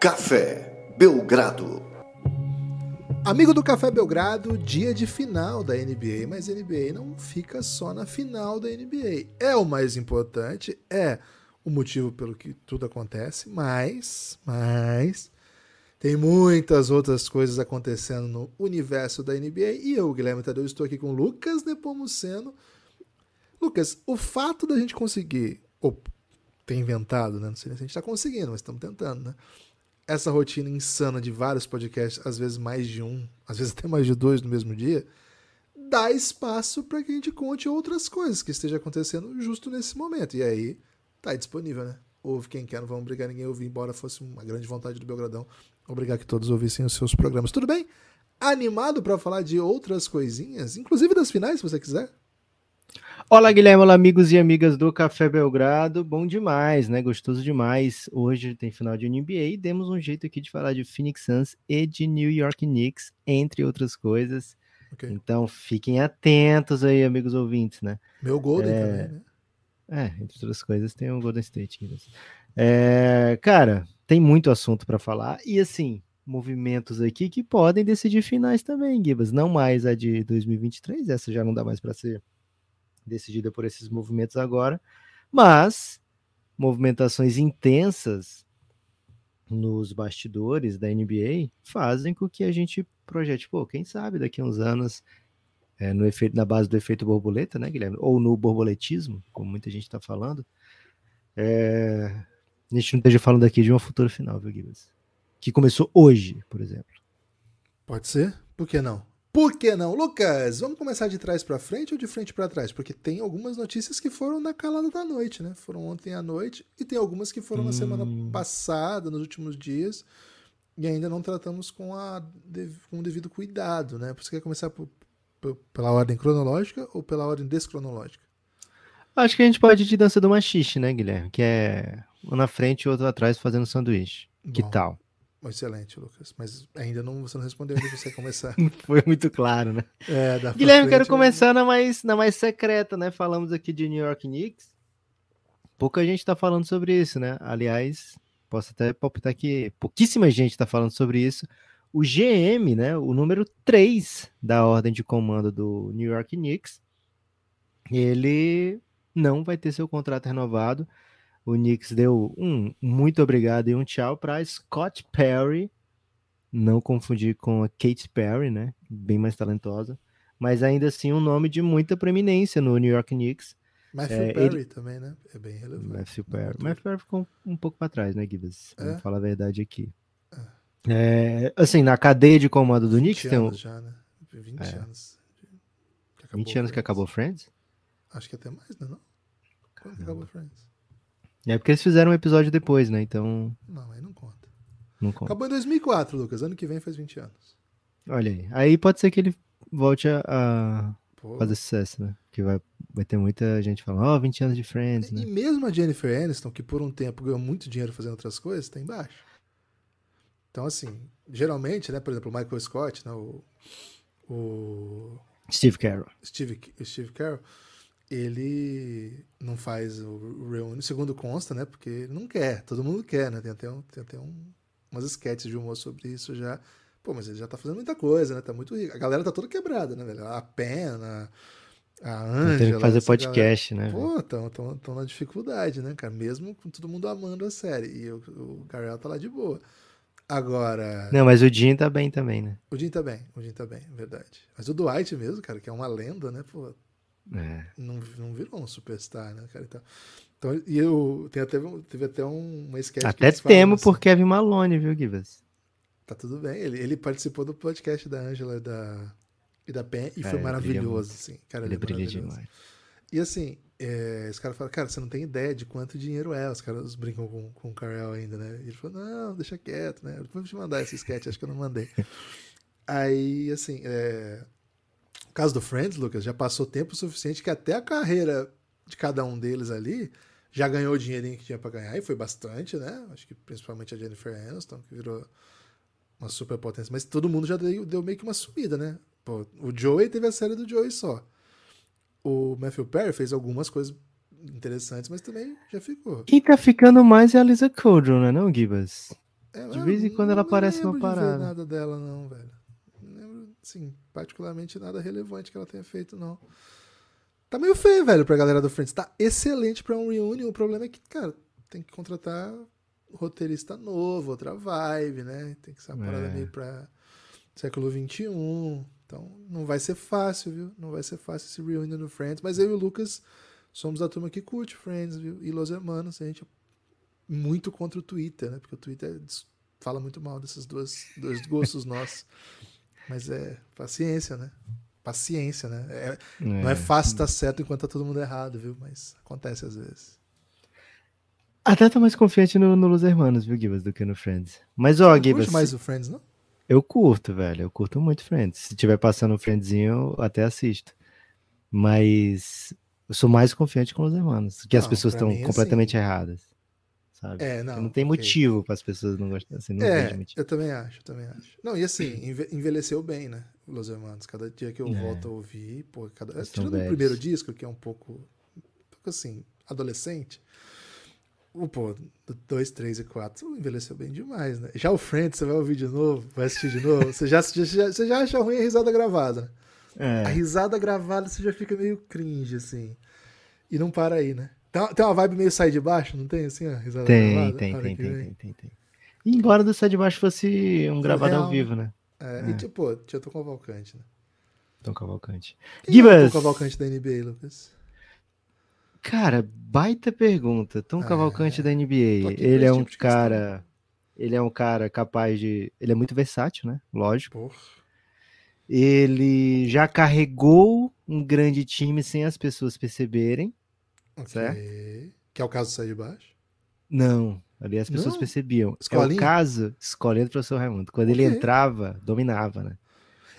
Café Belgrado. Amigo do Café Belgrado, dia de final da NBA, mas NBA não fica só na final da NBA. É o mais importante, é o motivo pelo que tudo acontece, mas, mas tem muitas outras coisas acontecendo no universo da NBA e eu, Guilherme Tadeu, estou aqui com Lucas Nepomuceno. Lucas, o fato da gente conseguir, ou ter inventado, né? Não sei se a gente está conseguindo, mas estamos tentando, né? Essa rotina insana de vários podcasts, às vezes mais de um, às vezes até mais de dois no mesmo dia, dá espaço para que a gente conte outras coisas que esteja acontecendo justo nesse momento. E aí, tá disponível, né? Ouve quem quer, não vamos obrigar ninguém a ouvir, embora fosse uma grande vontade do Belgradão obrigar que todos ouvissem os seus programas. Tudo bem? Animado para falar de outras coisinhas, inclusive das finais, se você quiser? Olá, Guilherme, olá, amigos e amigas do Café Belgrado. Bom demais, né? Gostoso demais. Hoje tem final de NBA e demos um jeito aqui de falar de Phoenix Suns e de New York Knicks, entre outras coisas. Okay. Então fiquem atentos aí, amigos ouvintes, né? Meu Golden é... também, né? É, entre outras coisas tem o Golden State. É, cara, tem muito assunto para falar e assim, movimentos aqui que podem decidir finais também, Gibas. Não mais a de 2023, essa já não dá mais para ser decidida por esses movimentos agora, mas movimentações intensas nos bastidores da NBA fazem com que a gente projete, pô, quem sabe daqui a uns anos, é, no efeito, na base do efeito borboleta, né, Guilherme? Ou no borboletismo, como muita gente está falando, é, a gente não esteja falando aqui de uma futura final, viu, Guilherme? Que começou hoje, por exemplo. Pode ser, por que não? Por que não? Lucas, vamos começar de trás para frente ou de frente para trás? Porque tem algumas notícias que foram na calada da noite, né? Foram ontem à noite e tem algumas que foram hum. na semana hum. passada, nos últimos dias, e ainda não tratamos com, a, com o devido cuidado, né? Você quer começar por, por, pela ordem cronológica ou pela ordem descronológica? Acho que a gente pode ir de dança do machixe, né, Guilherme? Que é um na frente e outro atrás fazendo sanduíche. Bom. Que tal? Excelente, Lucas. Mas ainda não, você não respondeu onde você começar. Foi muito claro, né? É, Guilherme, frente, quero começar na mais, na mais secreta, né? Falamos aqui de New York Knicks. Pouca gente tá falando sobre isso, né? Aliás, posso até palpitar que pouquíssima gente tá falando sobre isso. O GM, né? O número 3 da ordem de comando do New York Knicks, ele não vai ter seu contrato renovado o Knicks deu um muito obrigado e um tchau para Scott Perry, não confundir com a Kate Perry, né? Bem mais talentosa, mas ainda assim um nome de muita preeminência no New York Knicks. Matthew é, Perry ele... também, né? É bem relevante. Matthew Perry. Matthew Perry ficou um, um pouco para trás, né, Gibbs? É? Vamos falar a verdade aqui. É. é. assim, na cadeia de comando do Knicks tem um... já, né? 20 é. anos. 20 anos que acabou Friends? Acho que até mais, né? Não? Quando acabou Friends? É porque eles fizeram um episódio depois, né? Então. Não, aí não conta. Não conta. Acabou em 2004, Lucas. Ano que vem faz 20 anos. Olha aí. Aí pode ser que ele volte a, a fazer sucesso, né? Que vai, vai ter muita gente falando, ó, oh, 20 anos de Friends, né? E mesmo a Jennifer Aniston, que por um tempo ganhou muito dinheiro fazendo outras coisas, tá embaixo. Então, assim, geralmente, né? Por exemplo, o Michael Scott, né? O. o Steve Carroll. Steve, Steve Carroll ele não faz o reunion, segundo consta, né? Porque ele não quer, todo mundo quer, né? Tem até, um, tem até um, umas sketches de humor sobre isso já. Pô, mas ele já tá fazendo muita coisa, né? Tá muito rico. A galera tá toda quebrada, né, velho? A Pena, a Ângela... Tem que fazer podcast, galera... né? Pô, tão, tão, tão na dificuldade, né, cara? Mesmo com todo mundo amando a série. E o, o Garel tá lá de boa. Agora. Não, mas o Jim tá bem também, né? O Jim tá bem, o Jim tá bem, verdade. Mas o Dwight mesmo, cara, que é uma lenda, né? Pô, é. Não, não virou um superstar, né, cara? Então, então e eu tem até, teve até um, uma sketch. Até temo assim, por Kevin Malone, viu, Givas? Tá tudo bem. Ele, ele participou do podcast da Angela e da, e da Pen e é, foi maravilhoso, assim. Cara, ele, ele é brilha demais. E assim, é, esse cara fala, cara, você não tem ideia de quanto dinheiro é. Os caras brincam com, com o Carell ainda, né? E ele falou, não, deixa quieto, né? Vou te mandar esse sketch, acho que eu não mandei. Aí, assim, é, o caso do Friends, Lucas, já passou tempo suficiente que até a carreira de cada um deles ali já ganhou o dinheirinho que tinha para ganhar, e foi bastante, né? Acho que principalmente a Jennifer Aniston, que virou uma super potência. Mas todo mundo já deu, deu meio que uma subida, né? Pô, o Joey teve a série do Joey só. O Matthew Perry fez algumas coisas interessantes, mas também já ficou. Quem tá ficando mais é a Lisa Kudrow, né, não, Gibas? É, De vez em quando ela aparece não uma parada. nada dela, não, velho. Não lembro, sim, particularmente nada relevante que ela tenha feito, não. Tá meio feio, velho, pra galera do Friends. Tá excelente pra um reunion. O problema é que, cara, tem que contratar roteirista novo, outra vibe, né? Tem que ser uma parada É. meio pra século XXI. Então, não vai ser fácil, viu? Não vai ser fácil esse reunion do Friends. Mas eu e o Lucas somos da turma que curte Friends, viu? E Los Hermanos, a gente é muito contra o Twitter, né? Porque o Twitter fala muito mal desses dois, dois gostos nossos. Mas é paciência, né? Paciência, né? É- Não é fácil estar certo enquanto tá todo mundo errado, viu? Mas acontece às vezes. Até tô mais confiante no, no Los Hermanos, viu, Gibas, do que no Friends. Mas, ó, Gibas, curte mais o Friends, não? eu curto, velho. Eu curto muito Friends. Se tiver passando um Friendzinho, eu até assisto. Mas eu sou mais confiante com Los Hermanos, que as Não, pessoas pra estão mim, completamente erradas. Sabe? É, não. não tem ok. motivo para as pessoas não gostarem. Assim, não É, eu também acho, eu também acho. Não, e assim, enve- envelheceu bem, né? Los Hermanos. Cada dia que eu É. volto a ouvir, pô, cada... São tirando o primeiro disco, que é um pouco, um pouco assim, adolescente. O, pô, do 2, 3 e 4 envelheceu bem demais, né? Já o Friends, você vai ouvir de novo, vai assistir de novo, você já, já- já- você já acha ruim a risada gravada, né? É. A risada gravada você já fica meio cringe, assim. E não para aí, né? Tem uma, tem uma vibe meio sai de baixo, não tem assim, a risada Tem, tem, tem, tem, tem, tem. E embora do Sai de Baixo fosse um gravado real, ao vivo, né? É, É. E tipo, tinha Tom Cavalcante, né? Tom Cavalcante. Quem é Gibas! Tom Cavalcante da NBA, Lucas? Cara, baita pergunta. Tom Ah, Cavalcante da tô NBA. Ele é um tipo cara. Ele é um cara capaz de. Ele é muito versátil, né? Lógico. Porra. Ele já carregou um grande time sem as pessoas perceberem. Ok. Certo. Que é o caso do Sai de Baixo. Não. Ali as pessoas Não? percebiam. É Escolinha? o caso, escolinha do professor Raimundo. Quando ele Ok. entrava, dominava, né?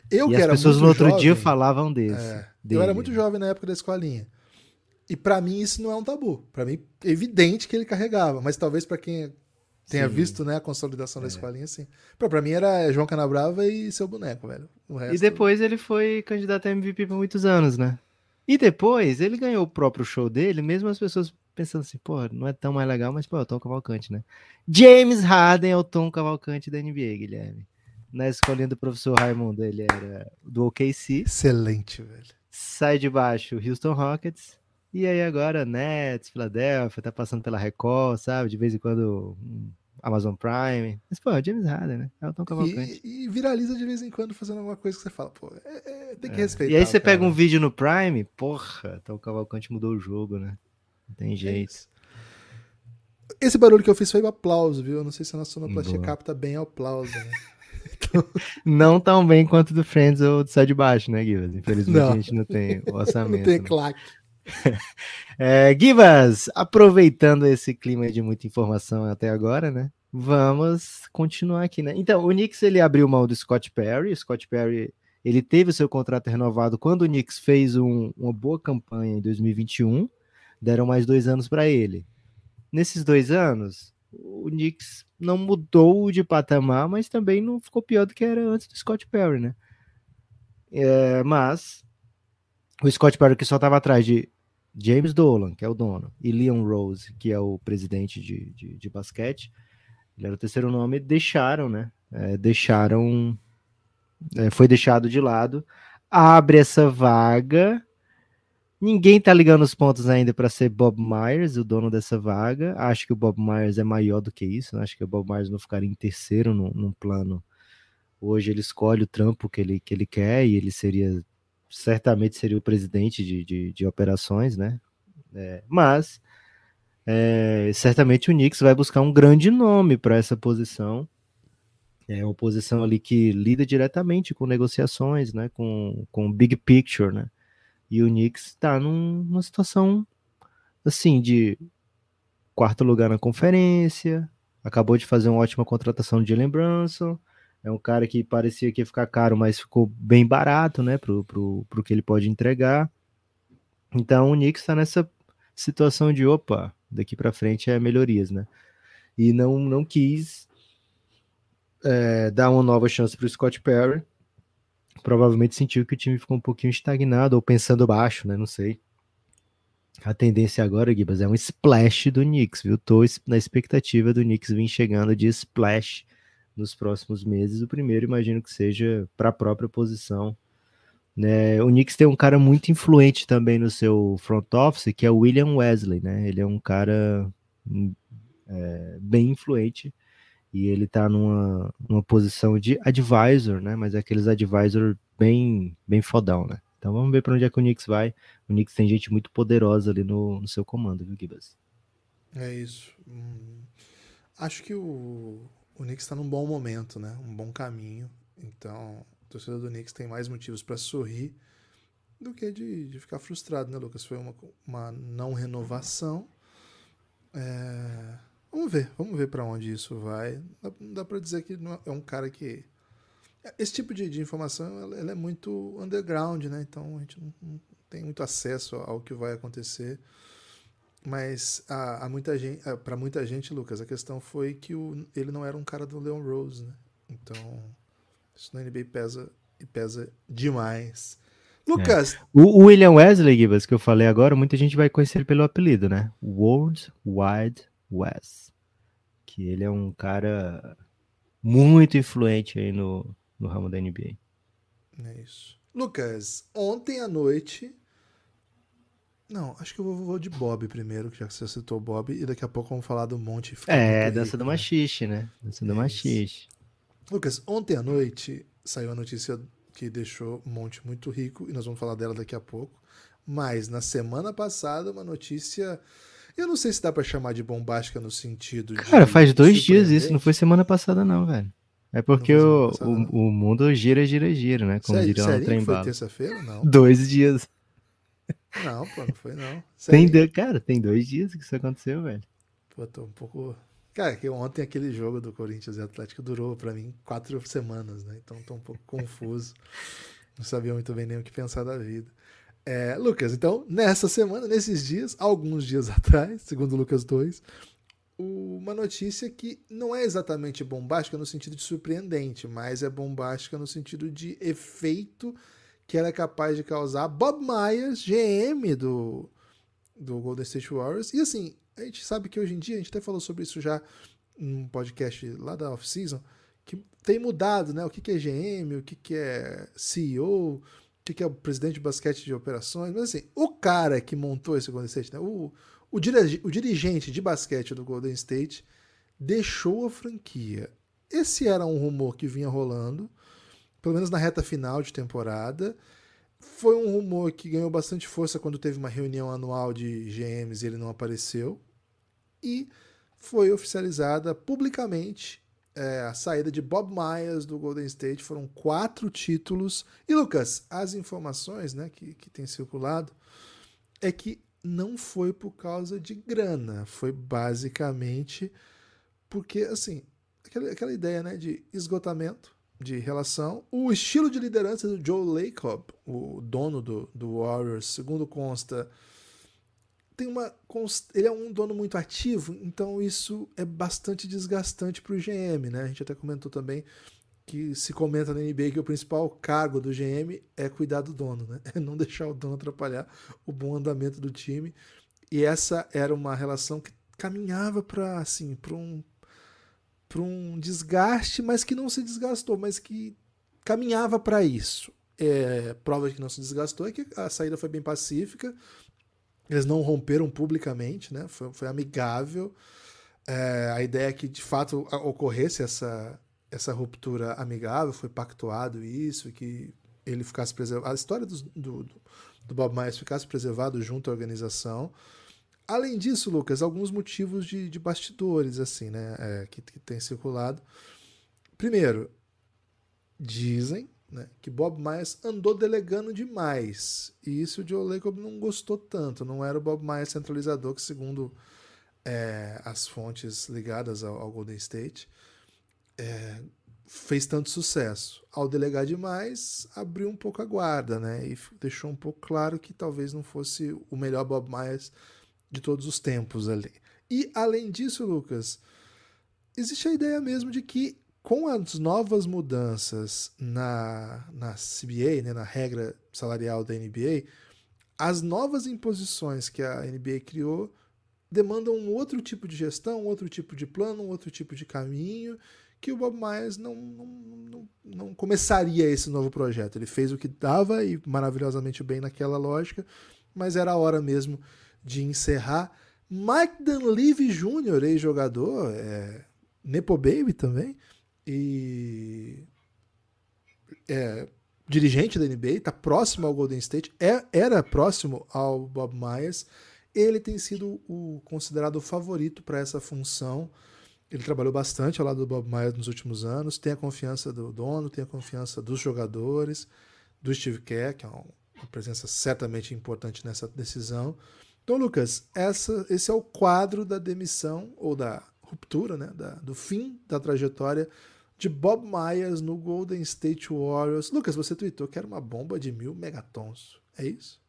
Eu e que as era pessoas no outro jovem, dia falavam desse. É, eu era muito jovem na época da escolinha. E pra mim isso não é um tabu. Pra mim é evidente que ele carregava, mas talvez pra quem tenha Sim. visto, né, a consolidação da É. escolinha, sim. Pra, pra mim era João Canabrava e seu boneco, velho. O resto... E depois ele foi candidato a MVP por muitos anos, né? E depois ele ganhou o próprio show dele, mesmo as pessoas pensando assim, pô, não é tão mais legal, mas pô, é o Tom Cavalcante, né? James Harden é o Tom Cavalcante da NBA, Guilherme. Na escolinha do professor Raimundo, ele era do OKC, Excelente, velho. sai de baixo Houston Rockets, e aí agora Nets, Philadelphia, tá passando pela Record, sabe? De vez em quando Amazon Prime. Mas, pô, é o James Harden, né? É o Tom Cavalcante. E, e viraliza de vez em quando fazendo alguma coisa que você fala, pô, é- é- tem que É. respeitar. E aí o você pega cara. um vídeo no Prime, porra, então o Cavalcante mudou o jogo, né? Não tem É jeito. Esse barulho que eu fiz foi aplauso, viu? Eu não sei se a nossa sonoplastia Boa. capta bem aplauso, né? Não tão bem quanto do Friends ou do Sai de Baixo, né, Givas? Infelizmente Não. a gente não tem o orçamento. não tem né? É, Givas, aproveitando esse clima de muita informação até agora, né? Vamos continuar aqui, né? Então, o Knicks ele abriu mão do Scott Perry. O Scott Perry ele teve o seu contrato renovado quando o Knicks fez um- uma boa campanha em 2021. Deram mais dois anos para ele. Nesses dois anos, o Knicks não mudou de patamar, mas também não ficou pior do que era antes do Scott Perry, né? É, mas o Scott Perry que só estava atrás de James Dolan, que é o dono, e Leon Rose, que é o presidente de, de, de basquete, ele era o terceiro nome, deixaram, né? É, deixaram. é, foi deixado de lado. Abre essa vaga. Ninguém tá ligando os pontos ainda para ser Bob Myers, o dono dessa vaga. Acho que o Bob Myers é maior do que isso. né? Acho que o Bob Myers não ficaria em terceiro num, plano. Hoje ele escolhe o trampo que ele, que ele quer e ele seria certamente seria o presidente de, de, de operações, né? É, mas é, certamente o Knicks vai buscar um grande nome para essa posição. É uma posição ali que lida diretamente com negociações, né? Com, com big picture, né? E o Knicks está num, numa situação assim de quarto lugar na conferência, acabou de fazer uma ótima contratação de Jalen Brunson. É um cara que parecia que ia ficar caro, mas ficou bem barato, né, pro, pro, pro que ele pode entregar. Então o Knicks está nessa situação de, opa, daqui para frente é melhorias, né? E não, não quis é, dar uma nova chance para o Scott Perry. Provavelmente sentiu que o time ficou um pouquinho estagnado ou pensando baixo, né? Não sei. A tendência agora, Gibas, é um splash do Knicks, viu? Tô na expectativa do Knicks vir chegando de splash nos próximos meses. O primeiro, imagino que seja para a própria posição. Né? O Knicks tem um cara muito influente também no seu front office, que é o William Wesley, né? Ele é um cara hum, é, bem influente e ele está numa, numa posição de advisor, né? Mas é aqueles advisor bem, bem fodão, né? Então vamos ver para onde é que o Knicks vai. O Knicks tem gente muito poderosa ali no, no seu comando, viu, Gibas? É isso. Hum, acho que o, o Knicks está num bom momento, né? Um bom caminho. Então, o torcedor do Knicks tem mais motivos para sorrir do que de, de, ficar frustrado, né, Lucas? Foi uma, uma não renovação. É... Vamos ver, vamos ver para onde isso vai. Não dá, para dizer que é um cara que esse tipo de, de informação ela, ela, é muito underground, né? Então a gente não, não, tem muito acesso ao que vai acontecer. Mas a, a muita gente, para muita gente, Lucas, a questão foi que o, ele não era um cara do Leon Rose, né? Então isso na NBA pesa e pesa demais. Lucas. É. O, o, William Wesley, Gibas, que eu falei agora, muita gente vai conhecer pelo apelido, né? World Wide West. Que ele é um cara muito influente aí no, no ramo da NBA. É isso. Lucas, ontem à noite. Não, acho que eu vou, vou de Bob primeiro, que já que você citou Bob, e daqui a pouco vamos falar do Monte. É, dança do né? machixe, né? Dança do é machixe. Lucas, ontem à noite saiu a notícia que deixou Monte muito rico, e nós vamos falar dela daqui a pouco. Mas na semana passada, uma notícia. Eu não sei se dá para chamar de bombástica no sentido Cara, de. Cara, faz dois dias isso, não foi semana passada, não, velho. É porque o, o, o, mundo gira, gira, gira, né? Como Sério, diria no trem Foi terça-feira? Não. Dois dias. Não, pô, não foi não. Tem, cara, tem dois dias que isso aconteceu, velho. Pô, tô um pouco. Cara, que ontem aquele jogo do Corinthians e Atlético durou para mim quatro semanas, né? Então tô um pouco confuso. Não sabia muito bem nem o que pensar da vida. É, Lucas, então, nessa semana, nesses dias, alguns dias atrás, segundo o Lucas 2, uma notícia que não é exatamente bombástica no sentido de surpreendente, mas é bombástica no sentido de efeito que ela é capaz de causar. Bob Myers, GM do, do Golden State Warriors. E assim, a gente sabe que hoje em dia, a gente até falou sobre isso já num podcast lá da off-season, que tem mudado, né? O que, que é GM, o que, que é CEO, o que, que é o presidente de basquete de operações. Mas assim, o cara que montou esse Golden State, né? O, o, o dirigente de basquete do Golden State deixou a franquia. Esse era um rumor que vinha rolando, pelo menos na reta final de temporada. Foi um rumor que ganhou bastante força quando teve uma reunião anual de GMs e ele não apareceu. E foi oficializada publicamente é, a saída de Bob Myers do Golden State. Foram quatro títulos. E, Lucas, as informações né, que, que têm circulado é que não foi por causa de grana, foi basicamente porque, assim, aquela, aquela ideia né, de esgotamento de relação. O estilo de liderança do Joe Lacob, o dono do, do Warriors, segundo consta, tem uma ele é um dono muito ativo, então isso é bastante desgastante para o GM, né? A gente até comentou também que se comenta na NBA que o principal cargo do GM é cuidar do dono, né? É não deixar o dono atrapalhar o bom andamento do time. E essa era uma relação que caminhava para assim, para um para um desgaste, mas que não se desgastou, mas que caminhava para isso. É, prova de que não se desgastou é que a saída foi bem pacífica. Eles não romperam publicamente, né? Foi, foi amigável. É, a ideia é que de fato ocorresse essa essa ruptura amigável, foi pactuado isso, que ele ficasse preservado. A história do, do, do Bob Myers ficasse preservado junto à organização. Além disso, Lucas, alguns motivos de, de bastidores, assim, né, é, que, que tem circulado. Primeiro, dizem né, que Bob Myers andou delegando demais. E isso o Joe Lacob não gostou tanto. Não era o Bob Myers centralizador, que segundo é, as fontes ligadas ao, ao Golden State, é, fez tanto sucesso. Ao delegar demais, abriu um pouco a guarda, né? E deixou um pouco claro que talvez não fosse o melhor Bob Myers de todos os tempos ali. E além disso, Lucas, existe a ideia mesmo de que com as novas mudanças na, na CBA, né, na regra salarial da NBA, as novas imposições que a NBA criou demandam um outro tipo de gestão, um outro tipo de plano, um outro tipo de caminho, que o Bob Myers não, não, não, não começaria esse novo projeto. Ele fez o que dava e maravilhosamente bem naquela lógica, mas era a hora mesmo de encerrar. Mike Dunleavy Jr., ex-jogador, é, Nepo Baby também, e é, dirigente da NBA, está próximo ao Golden State, é, era próximo ao Bob Myers. Ele tem sido o considerado o favorito para essa função. Ele trabalhou bastante ao lado do Bob Myers nos últimos anos, tem a confiança do dono, tem a confiança dos jogadores, do Steve Kerr, que é uma presença certamente importante nessa decisão. Então, Lucas, essa, esse é o quadro da demissão ou da ruptura, né, da, do fim da trajetória de Bob Myers no Golden State Warriors. Lucas, você tweetou que era uma bomba de mil megatons. É isso?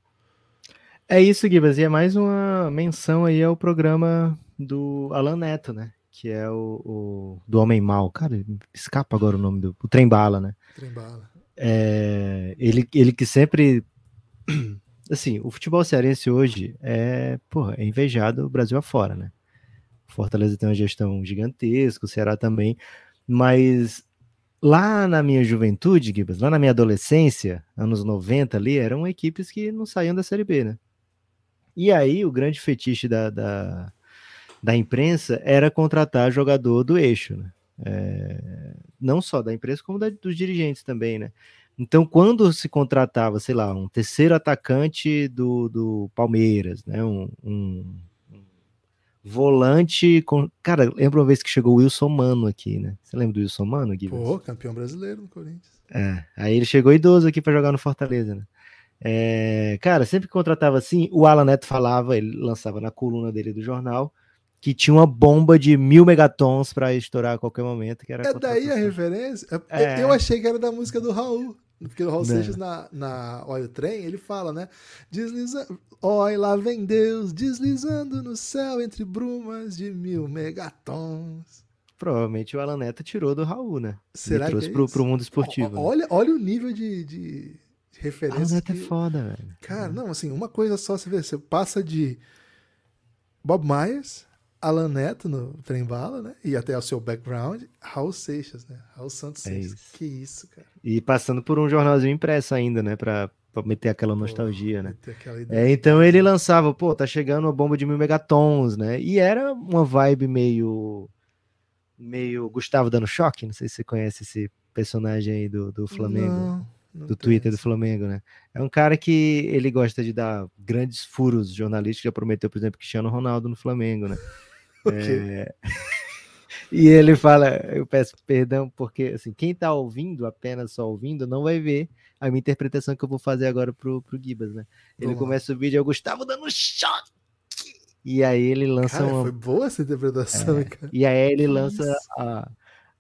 É isso, Gibas. E é mais uma menção aí ao programa do Alan Neto, né? Que é o, o do Homem Mal. Cara, escapa agora o nome do. O Trem Bala, né? Trem Bala. É, ele, ele que sempre. Assim, o futebol cearense hoje é, porra, é invejado o Brasil afora, né? Fortaleza tem uma gestão gigantesca, o Ceará também. Mas lá na minha juventude, Gibas, lá na minha adolescência, anos 90 ali, eram equipes que não saíam da Série B, né? E aí o grande fetiche da, da, da imprensa era contratar jogador do eixo, né? É, não só da imprensa, como da, dos dirigentes também, né? Então, quando se contratava, sei lá, um terceiro atacante do, do Palmeiras, né? Um, um volante com. Cara, lembra uma vez que chegou o Wilson Mano aqui, né? Você lembra do Wilson Mano, Gui? Pô, campeão brasileiro no Corinthians. É, aí ele chegou idoso aqui para jogar no Fortaleza, né? É, cara, sempre que contratava assim, o Alan Neto falava, ele lançava na coluna dele do jornal, que tinha uma bomba de mil megatons para estourar a qualquer momento. Que era é daí a referência? É. Eu achei que era da música do Raul. Porque o Raul Seixas, na, na Olha o Trem, ele fala, né? Deslizando. Olha, lá vem Deus deslizando no céu entre brumas de mil megatons. Provavelmente o Alan Neto tirou do Raul, né? Será Ele que trouxe é pro, pro mundo esportivo. Olha, olha o nível de, de referência. Alan Neto que... é foda, velho. Cara, não, assim, uma coisa só você vê, você passa de Bob Myers, Alan Neto no Trem Bala, né? E até o seu background, Raul Seixas, né? Raul Santos É Seixas. isso. Que isso, cara. E passando por um jornalzinho impresso ainda, né? Pra, pra meter aquela nostalgia, Pô, né? aquela. É, então ele lançava, pô, tá chegando uma bomba de mil megatons, né? E era uma vibe meio. meio Gustavo dando choque. Não sei se você conhece esse personagem aí do, do Flamengo. Não, não do Twitter do essa. Flamengo, né? É um cara que ele gosta de dar grandes furos jornalísticos, já prometeu, por exemplo, Cristiano Ronaldo no Flamengo, né? É, E ele fala, eu peço perdão, porque assim, quem tá ouvindo, apenas só ouvindo, não vai ver a minha interpretação que eu vou fazer agora pro, pro Gibas, né? Ele Vamos lá. começa o vídeo, é o Gustavo dando choque! E aí ele lança Cara, uma. foi boa essa interpretação, É. cara. E aí ele lança a,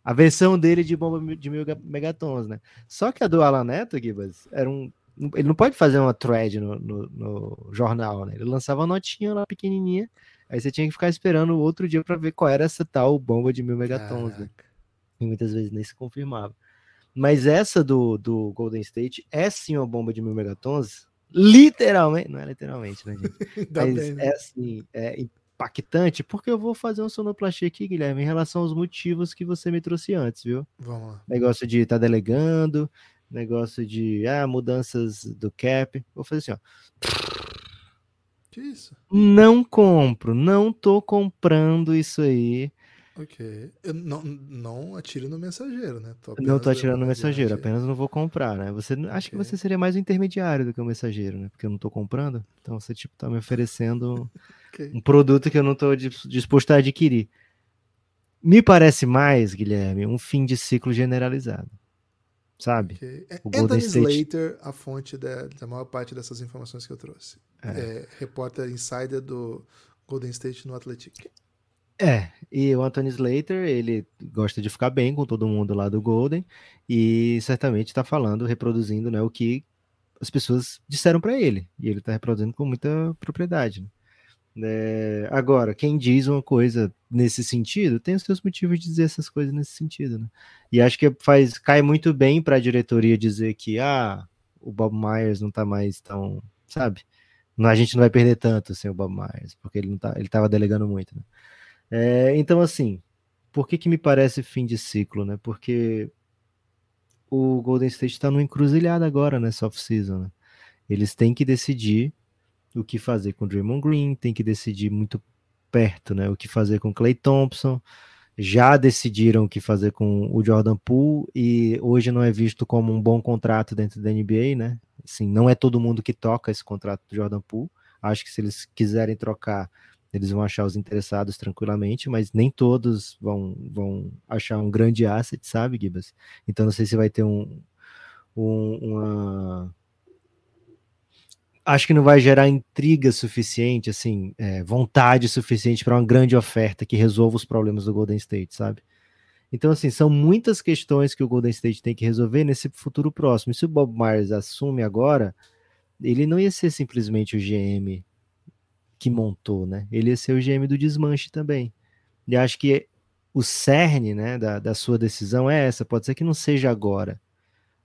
a versão dele de bomba de mil ga- megatons, né? Só que a do Alan Neto, Gibas, era um. Ele não pode fazer uma thread no, no, no jornal, né? Ele lançava uma notinha lá pequenininha, aí você tinha que ficar esperando o outro dia para ver qual era essa tal bomba de mil megatons, né? E muitas vezes nem se confirmava. Mas essa do, do Golden State é sim uma bomba de mil megatons, literalmente, não é literalmente, né, gente? Mas bem, né? é assim, é impactante, porque eu vou fazer um sonoplastia aqui, Guilherme, em relação aos motivos que você me trouxe antes, viu? Vamos lá. Negócio de estar delegando, negócio de ah, mudanças do cap. Vou fazer assim, ó. Que isso? Não compro, não tô comprando isso aí. Ok. Eu não, não atiro no mensageiro, né? Tô Não tô atirando no mensageiro, apenas não vou comprar, né? Você acho que você seria mais um intermediário do que o mensageiro, né? Porque eu não tô comprando. Então você tipo tá me oferecendo Ok. um produto que eu não tô dis- disposto a adquirir. Me parece mais, Guilherme, um fim de ciclo generalizado. Sabe? ok. É O Golden Anthony State- Slater, a fonte da, da maior parte dessas informações que eu trouxe. É, repórter insider do Golden State no Athletic. É, e o Anthony Slater, ele gosta de ficar bem com todo mundo lá do Golden e certamente está falando, reproduzindo, né, o que as pessoas disseram para ele, e ele está reproduzindo com muita propriedade. né? É, agora, quem diz uma coisa nesse sentido, tem os seus motivos de dizer essas coisas nesse sentido, né? E acho que faz cai muito bem para a diretoria dizer que ah, o Bob Myers não tá mais tão, sabe? a gente não vai perder tanto sem o Bob Myers, porque ele não tá, ele estava delegando muito. Né? É, então, assim, por que, que me parece fim de ciclo, né? Porque o Golden State está no encruzilhado agora nessa off-season. Né? Eles têm que decidir o que fazer com o Draymond Green, tem que decidir muito perto, né? O que fazer com Clay Thompson. Já decidiram o que fazer com o Jordan Poole e hoje não é visto como um bom contrato dentro da NBA, né? Assim, não é todo mundo que toca esse contrato do Jordan Poole. Acho que se eles quiserem trocar, eles vão achar os interessados tranquilamente, mas nem todos vão, vão achar um grande asset, sabe, Gibas? Então não sei se vai ter um, um uma acho que não vai gerar intriga suficiente, assim, é, vontade suficiente para uma grande oferta que resolva os problemas do Golden State, sabe? Então, assim, são muitas questões que o Golden State tem que resolver nesse futuro próximo. E se o Bob Myers assume agora, ele não ia ser simplesmente o GM que montou, né? Ele ia ser o GM do desmanche também. E acho que o cerne, né, da, da sua decisão é essa. Pode ser que não seja agora.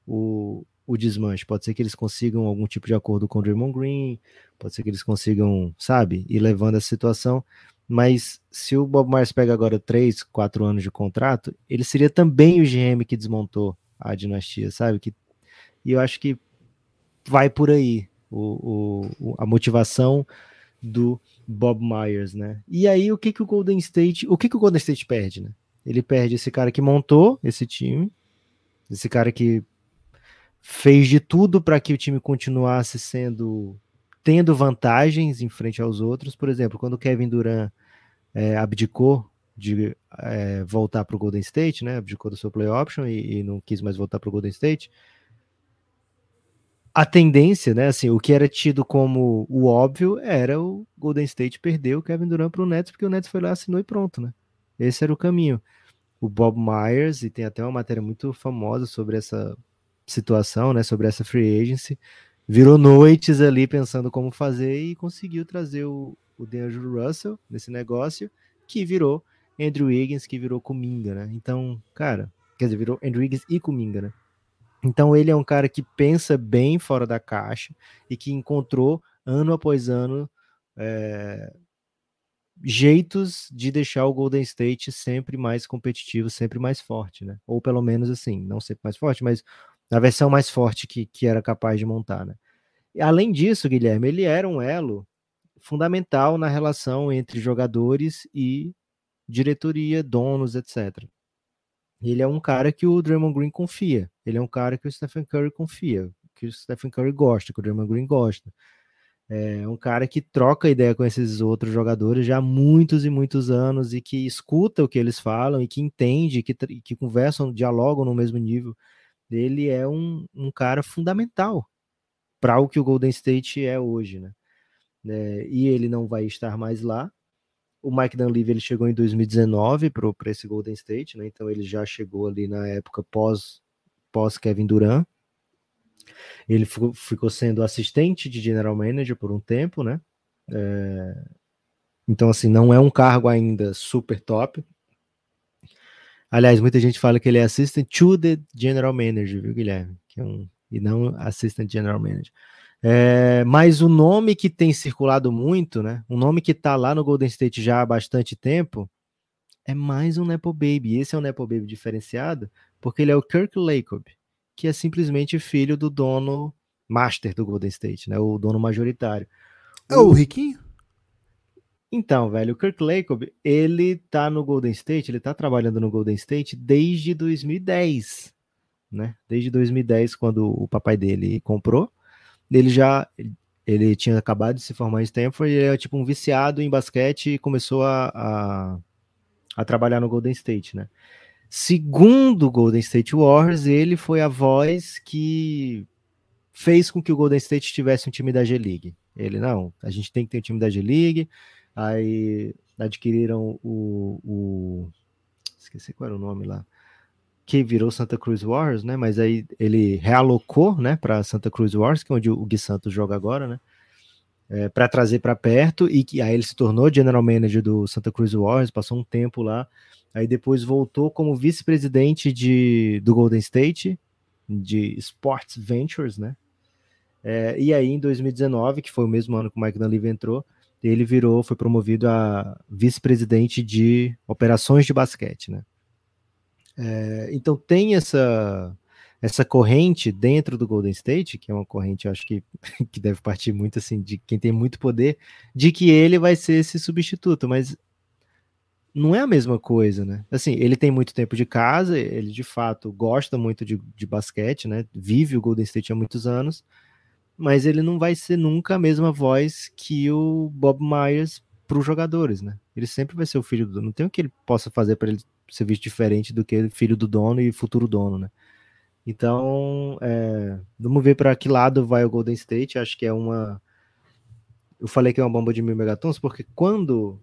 O, o desmanche. Pode ser que eles consigam algum tipo de acordo com o Draymond Green, pode ser que eles consigam, sabe, ir levando a situação. Mas se o Bob Myers pega agora 3, 4 anos de contrato, ele seria também o GM que desmontou a dinastia, sabe? Que, e eu acho que vai por aí o, o, a motivação do Bob Myers, né? E aí o que que o Golden State, o que que o Golden State perde, né? Ele perde esse cara que montou esse time, esse cara que fez de tudo para que o time continuasse sendo tendo vantagens em frente aos outros. Por exemplo, quando Kevin Durant é, abdicou de é, voltar para o Golden State, né? Abdicou do seu play option e, e não quis mais voltar para o Golden State. A tendência, né? Assim, o que era tido como o óbvio era o Golden State perder o Kevin Durant para o Nets, porque o Nets foi lá, assinou e pronto, né? Esse era o caminho. O Bob Myers, e tem até uma matéria muito famosa sobre essa situação, né, sobre essa free agency, virou noites ali pensando como fazer e conseguiu trazer o, o DeAngelo Russell nesse negócio, que virou Andrew Wiggins, que virou Kuminga, né? Então, cara, quer dizer, virou Andrew Wiggins e Kuminga, né? Então ele é um cara que pensa bem fora da caixa e que encontrou ano após ano é, jeitos de deixar o Golden State sempre mais competitivo, sempre mais forte, né? Ou pelo menos assim, não sempre mais forte, mas na versão mais forte que, que era capaz de montar, né? E, além disso, Guilherme, ele era um elo fundamental na relação entre jogadores e diretoria, donos, etc. Ele é um cara que o Draymond Green confia. Ele é um cara que o Stephen Curry confia, que o Stephen Curry gosta, que o Draymond Green gosta. É um cara que troca ideia com esses outros jogadores já há muitos e muitos anos e que escuta o que eles falam e que entende, que, que conversam, dialogam no mesmo nível ele é um, um cara fundamental para o que o Golden State é hoje, né? É, e ele não vai estar mais lá. O Mike Dunleavy ele chegou em 2019 para esse Golden State, né? Então ele já chegou ali na época pós pós Kevin Durant. Ele ficou, ficou sendo assistente de general manager por um tempo, né? É, então assim não é um cargo ainda super top, Aliás, muita gente fala que ele é assistant to the general manager, viu, Guilherme? É um, e não assistant general manager. É, mas o nome que tem circulado muito, né? Um nome que tá lá no Golden State já há bastante tempo, é mais um Nepo Baby. Esse é um Nepo Baby diferenciado, porque ele é o Kirk Lacob, que é simplesmente filho do dono master do Golden State, né? O dono majoritário. É o, o Riquinho? Então, velho, o Kirk Lacob, ele tá no Golden State, ele tá trabalhando no Golden State desde 2010, né? Desde 2010, quando o papai dele comprou, ele já ele tinha acabado de se formar em Stanford, ele é tipo um viciado em basquete e começou a, a, a trabalhar no Golden State, né? Segundo o Golden State Warriors, ele foi a voz que fez com que o Golden State tivesse um time da G-League. Ele, não, a gente tem que ter um time da G-League, Aí adquiriram o, o, Esqueci qual era o nome lá. Que virou Santa Cruz Wars, né? Mas aí ele realocou, né, para Santa Cruz Wars, que é onde o Gui Santos joga agora, né? É, para trazer para perto e que aí ele se tornou general manager do Santa Cruz Wars, passou um tempo lá, aí depois voltou como vice-presidente de do Golden State de Sports Ventures, né? É, e aí, em 2019, que foi o mesmo ano que o Mike Dunleavy entrou, ele virou, foi promovido a vice-presidente de operações de basquete, né? É, então tem essa essa corrente dentro do Golden State, que é uma corrente, acho que, que deve partir muito assim de quem tem muito poder, de que ele vai ser esse substituto, mas não é a mesma coisa, né? Assim, ele tem muito tempo de casa, ele de fato gosta muito de, de basquete, né? Vive o Golden State há muitos anos, mas ele não vai ser nunca a mesma voz que o Bob Myers para os jogadores, né? Ele sempre vai ser o filho do dono. Não tem o que ele possa fazer para ele ser visto diferente do que filho do dono e futuro dono, né? Então, é, vamos ver para que lado vai o Golden State. Acho que é uma. Eu falei que é uma bomba de mil megatons, porque quando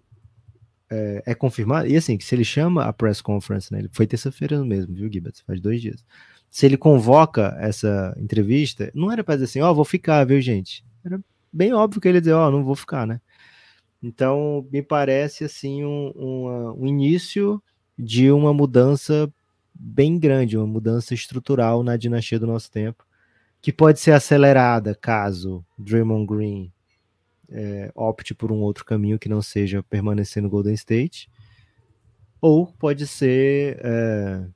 é, é confirmado, e assim, se ele chama a press conference, né? Ele foi terça-feira mesmo, viu, Gibbs? Faz dois dias se ele convoca essa entrevista, não era para dizer assim, ó, oh, vou ficar, viu, gente? Era bem óbvio que ele ia dizer, ó, oh, não vou ficar, né? Então, me parece, assim, um, um, um início de uma mudança bem grande, uma mudança estrutural na dinastia do nosso tempo, que pode ser acelerada caso Draymond Green é, opte por um outro caminho que não seja permanecer no Golden State, ou pode ser é,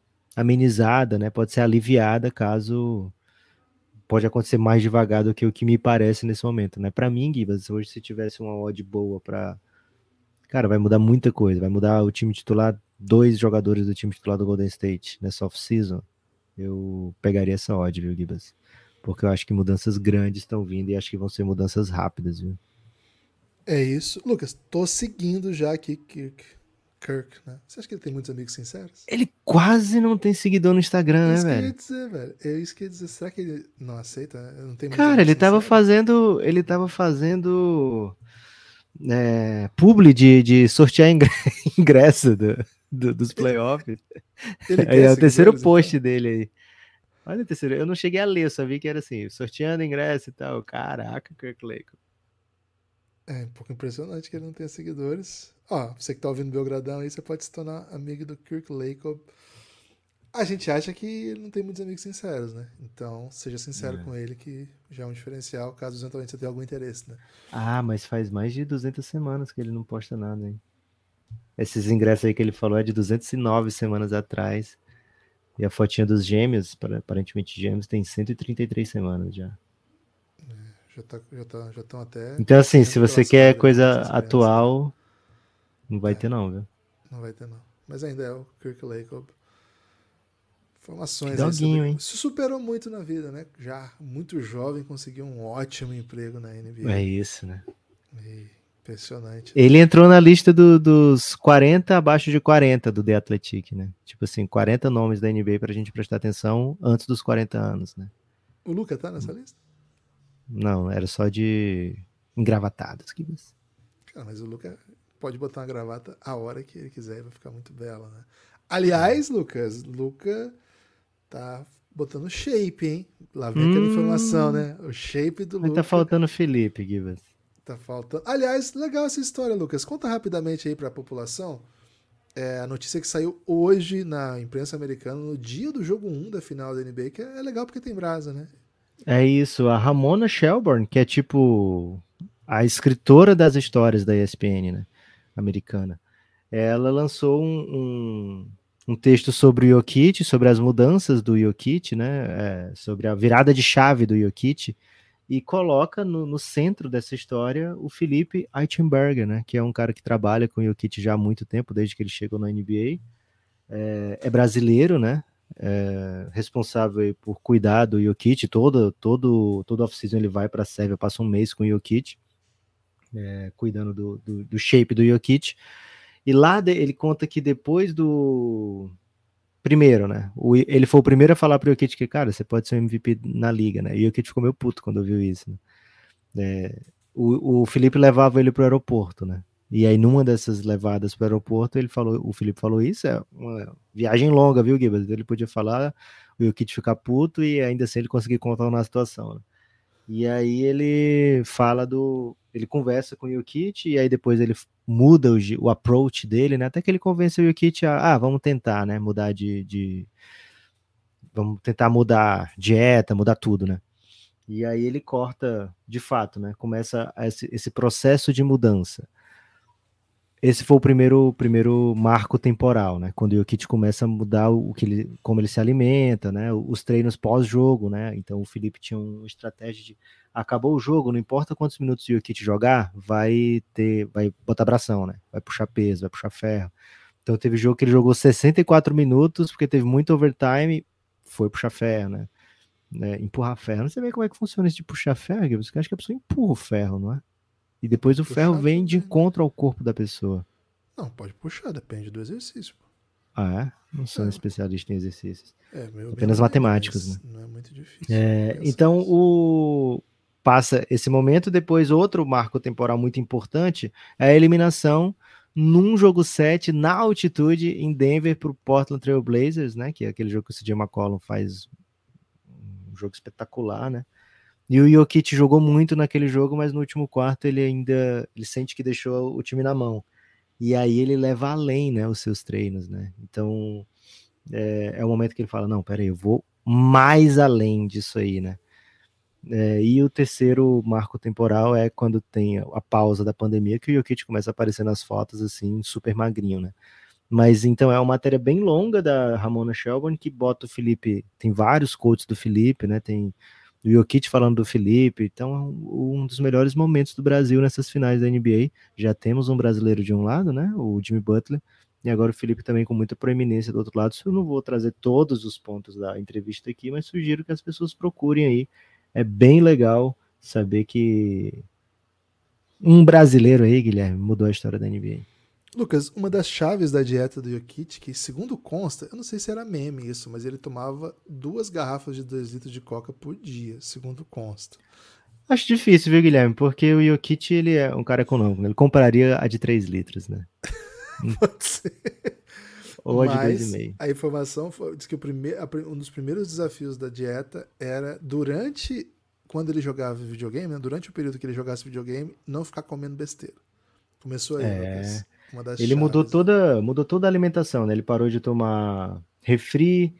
amenizada, né? Pode ser aliviada caso pode acontecer mais devagar do que o que me parece nesse momento, né? Para mim, Gibas, hoje se tivesse uma odd boa para cara, vai mudar muita coisa, vai mudar o time titular, dois jogadores do time titular do Golden State nessa off-season. Eu pegaria essa odd, viu, Gibas? Porque eu acho que mudanças grandes estão vindo e acho que vão ser mudanças rápidas, viu? É isso. Lucas, tô seguindo já aqui que Kirk, né? Você acha que ele tem muitos amigos sinceros? Ele quase não tem seguidor no Instagram, né, velho? Isso que eu ia dizer, velho. É isso que eu ia dizer. Será que ele não aceita? Não tem Cara, ele tava fazendo. Ele tava fazendo. É, publi de, de sortear ingresso do, do, dos playoffs. Aí é o terceiro post então? dele aí. Olha o terceiro. Eu não cheguei a ler, eu só vi que era assim, sorteando ingresso e tal. Caraca, Kirk Lake. É um pouco impressionante que ele não tenha seguidores. Ó, você que tá ouvindo Belgradão aí, você pode se tornar amigo do Kirk Lacob. A gente acha que ele não tem muitos amigos sinceros, né? Então, seja sincero é. com ele, que já é um diferencial, caso eventualmente você tenha algum interesse, né? Ah, mas faz mais de 200 semanas que ele não posta nada, hein? Esses ingressos aí que ele falou é de 209 semanas atrás. E a fotinha dos gêmeos, aparentemente gêmeos, tem 133 semanas já. Já tá, já tá, já estão até. Então, assim, se você quer coisa atual, não vai é, ter, não, viu? Não vai ter, não. Mas ainda é o Kirk Lacob. Informações. Doguinho, hein? Se superou muito na vida, né? Já muito jovem, conseguiu um ótimo emprego na NBA. É isso, né? E impressionante. Ele entrou na lista do, dos 40 abaixo de 40 do The Athletic, né? Tipo assim, 40 nomes da NBA pra gente prestar atenção antes dos 40 anos, né? O Luca tá nessa lista? Não, era só de engravatados. Cara, mas o Luca pode botar uma gravata a hora que ele quiser e vai ficar muito bela, né? Aliás, Lucas, Luca tá botando shape, hein? Lá vem hum, aquela informação, né? O shape do mas Luca. Tá faltando Felipe, Gibas. Tá faltando. Aliás, legal essa história, Lucas. Conta rapidamente aí para a população. É, a notícia que saiu hoje na imprensa americana, no dia do jogo 1 da final da NBA, que é legal porque tem brasa, né? É isso, a Ramona Shelburne, que é tipo a escritora das histórias da ESPN, né, americana. Ela lançou um, um, um texto sobre o Jokic, sobre as mudanças do Jokic, né, é, sobre a virada de chave do Jokic, e coloca no, no, centro dessa história o Felipe Eichenberger, né, que é um cara que trabalha com o Jokic já há muito tempo, desde que ele chegou na NBA. É, é brasileiro, né? É, responsável por cuidar do Jokic, todo, todo, todo off-season ele vai para a Sérvia, passa um mês com o Jokic, é, cuidando do, do, do, shape do Jokic, e lá de, ele conta que depois do primeiro, né, o, ele foi o primeiro a falar para o Jokic que, cara, você pode ser um MVP na liga, né, e o Jokic ficou meio puto quando ouviu isso, né? é, o, o Felipe levava ele para o aeroporto, né, e aí, numa dessas levadas para o aeroporto, ele falou, o Felipe falou isso, é uma viagem longa, viu, Gibas? Ele podia falar, o Jokic ficar puto e ainda assim ele conseguir contornar a situação. Né? E aí ele fala do. Ele conversa com o Jokic e aí depois ele muda o, o approach dele, né? Até que ele convence o Jokic a, ah, vamos tentar, né? Mudar de, de. Vamos tentar mudar dieta, mudar tudo, né? E aí ele corta, de fato, né? Começa esse, esse processo de mudança. Esse foi o primeiro, primeiro marco temporal, né? Quando o Jokic começa a mudar o que ele, como ele se alimenta, né? Os treinos pós-jogo, né? Então o Felipe tinha uma estratégia de acabou o jogo, não importa quantos minutos o Jokic jogar, vai ter, vai botar abração, né? Vai puxar peso, vai puxar ferro. Então teve jogo que ele jogou 64 minutos porque teve muito overtime, foi puxar ferro, né? né? Empurrar ferro. Não sei bem como é que funciona esse de puxar ferro, porque acho que a pessoa empurra o ferro, não é? E depois o puxar ferro vem de encontro ao corpo da pessoa. Não, pode puxar, depende do exercício. Ah, é? Não sou é. um especialista em exercícios. É, meu, Apenas meu matemáticos, né? Não é muito difícil. É, então, o passa esse momento, depois outro marco temporal muito importante é a eliminação num jogo 7 na altitude em Denver para o Portland Trail Blazers, né? Que é aquele jogo que o CJ McCollum faz um jogo espetacular, né? E o Jokic jogou muito naquele jogo, mas no último quarto ele ainda ele sente que deixou o time na mão. E aí ele leva além, né, os seus treinos, né? Então é, é o momento que ele fala, não, peraí, eu vou mais além disso aí, né? É, e o terceiro marco temporal é quando tem a pausa da pandemia, que o Jokic começa a aparecer nas fotos assim, super magrinho, né? Mas então é uma matéria bem longa da Ramona Shelburne que bota o Felipe, tem vários quotes do Felipe, né? Tem o Jokic falando do Felipe, então é um dos melhores momentos do Brasil nessas finais da NBA. Já temos um brasileiro de um lado, né? O Jimmy Butler, e agora o Felipe também com muita proeminência do outro lado. Eu não vou trazer todos os pontos da entrevista aqui, mas sugiro que as pessoas procurem aí é bem legal saber que um brasileiro aí, Guilherme, mudou a história da NBA. Lucas, uma das chaves da dieta do Jokic, que segundo consta, eu não sei se era meme isso, mas ele tomava duas garrafas de 2 litros de coca por dia, segundo consta. Acho difícil, viu, Guilherme? Porque o Jokic, ele é um cara econômico, ele compraria a de 3 litros, né? Pode ser. Ou Mas, a de 2,5. A informação foi, diz que o primeiro, um dos primeiros desafios da dieta era durante quando ele jogava videogame, né, durante o período que ele jogasse videogame, não ficar comendo besteira. Começou aí, é... Lucas, ele chaves. mudou toda, mudou toda a alimentação, né? Ele parou de tomar refri,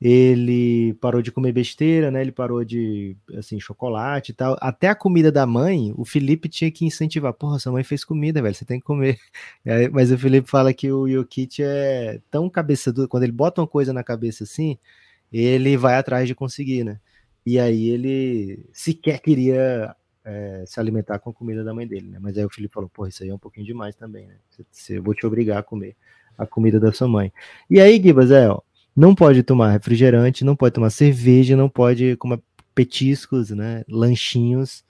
ele parou de comer besteira, né? Ele parou de, assim, chocolate e tal. Até a comida da mãe, o Felipe tinha que incentivar. Porra, sua mãe fez comida, velho, você tem que comer. Aí, mas o Felipe fala que o Jokic é tão cabeça dura, quando ele bota uma coisa na cabeça assim, ele vai atrás de conseguir, né? E aí ele sequer queria é, se alimentar com a comida da mãe dele, né? Mas aí o Felipe falou, porra, isso aí é um pouquinho demais também, né? Você, eu vou te obrigar a comer a comida da sua mãe. E aí, Gibas, é, ó, não pode tomar refrigerante, não pode tomar cerveja, não pode comer petiscos, né? Lanchinhos.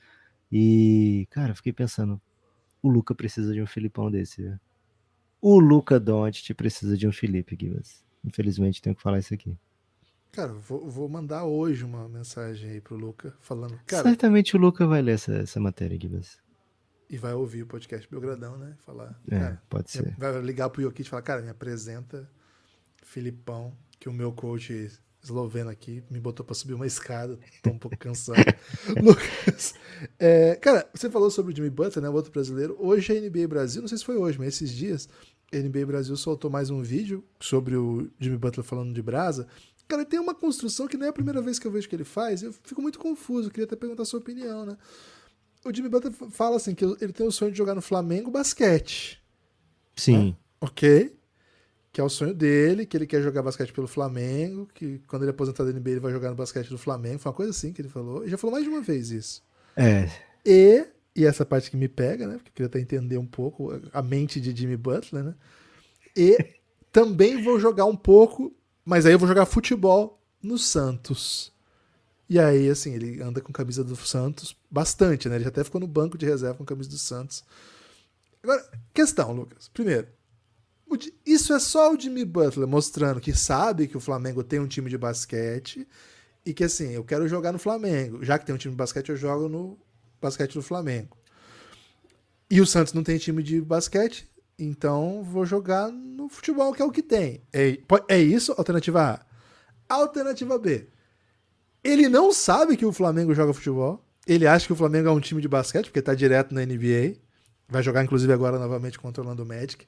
E, cara, fiquei pensando, o Luca precisa de um Filipão desse? O Luca Doncic precisa de um Felipe, Gibas. Infelizmente, tenho que falar isso aqui. Cara, vou, vou mandar hoje uma mensagem aí pro Luca falando. Cara, Certamente o Luca vai ler essa, essa matéria, Gibas. E vai ouvir o podcast Belgradão, né? Falar. É, cara, pode ser. Vai ligar pro Jokic e falar, cara, me apresenta Filipão que o meu coach esloveno aqui me botou para subir uma escada, tô um pouco cansado. Lucas, é, cara, você falou sobre o Jimmy Butler, né, o outro brasileiro. Hoje a NBA Brasil, não sei se foi hoje, mas esses dias, a NBA Brasil soltou mais um vídeo sobre o Jimmy Butler falando de brasa. Cara, tem uma construção que não é a primeira vez que eu vejo que ele faz, eu fico muito confuso, queria até perguntar a sua opinião, né? O Jimmy Butler fala assim que ele tem o sonho de jogar no Flamengo basquete. Sim. Né? Ok que é o sonho dele, que ele quer jogar basquete pelo Flamengo, que quando ele aposentar da NBA ele vai jogar no basquete do Flamengo. Foi uma coisa assim que ele falou. Ele já falou mais de uma vez isso. É. E, e essa parte que me pega, né? Porque eu queria até entender um pouco a mente de Jimmy Butler, né? E também vou jogar um pouco, mas aí eu vou jogar futebol no Santos. E aí, assim, ele anda com camisa do Santos bastante, né? Ele já até ficou no banco de reserva com camisa do Santos. Agora, questão, Lucas. Primeiro, isso é só o Jimmy Butler mostrando que sabe que o Flamengo tem um time de basquete e que assim, eu quero jogar no Flamengo. Já que tem um time de basquete, eu jogo no basquete do Flamengo. E o Santos não tem time de basquete, então vou jogar no futebol, que é o que tem. É, é isso? Alternativa A. Alternativa B. Ele não sabe que o Flamengo joga futebol. Ele acha que o Flamengo é um time de basquete, porque tá direto na NBA. Vai jogar, inclusive, agora novamente contra o Orlando Magic.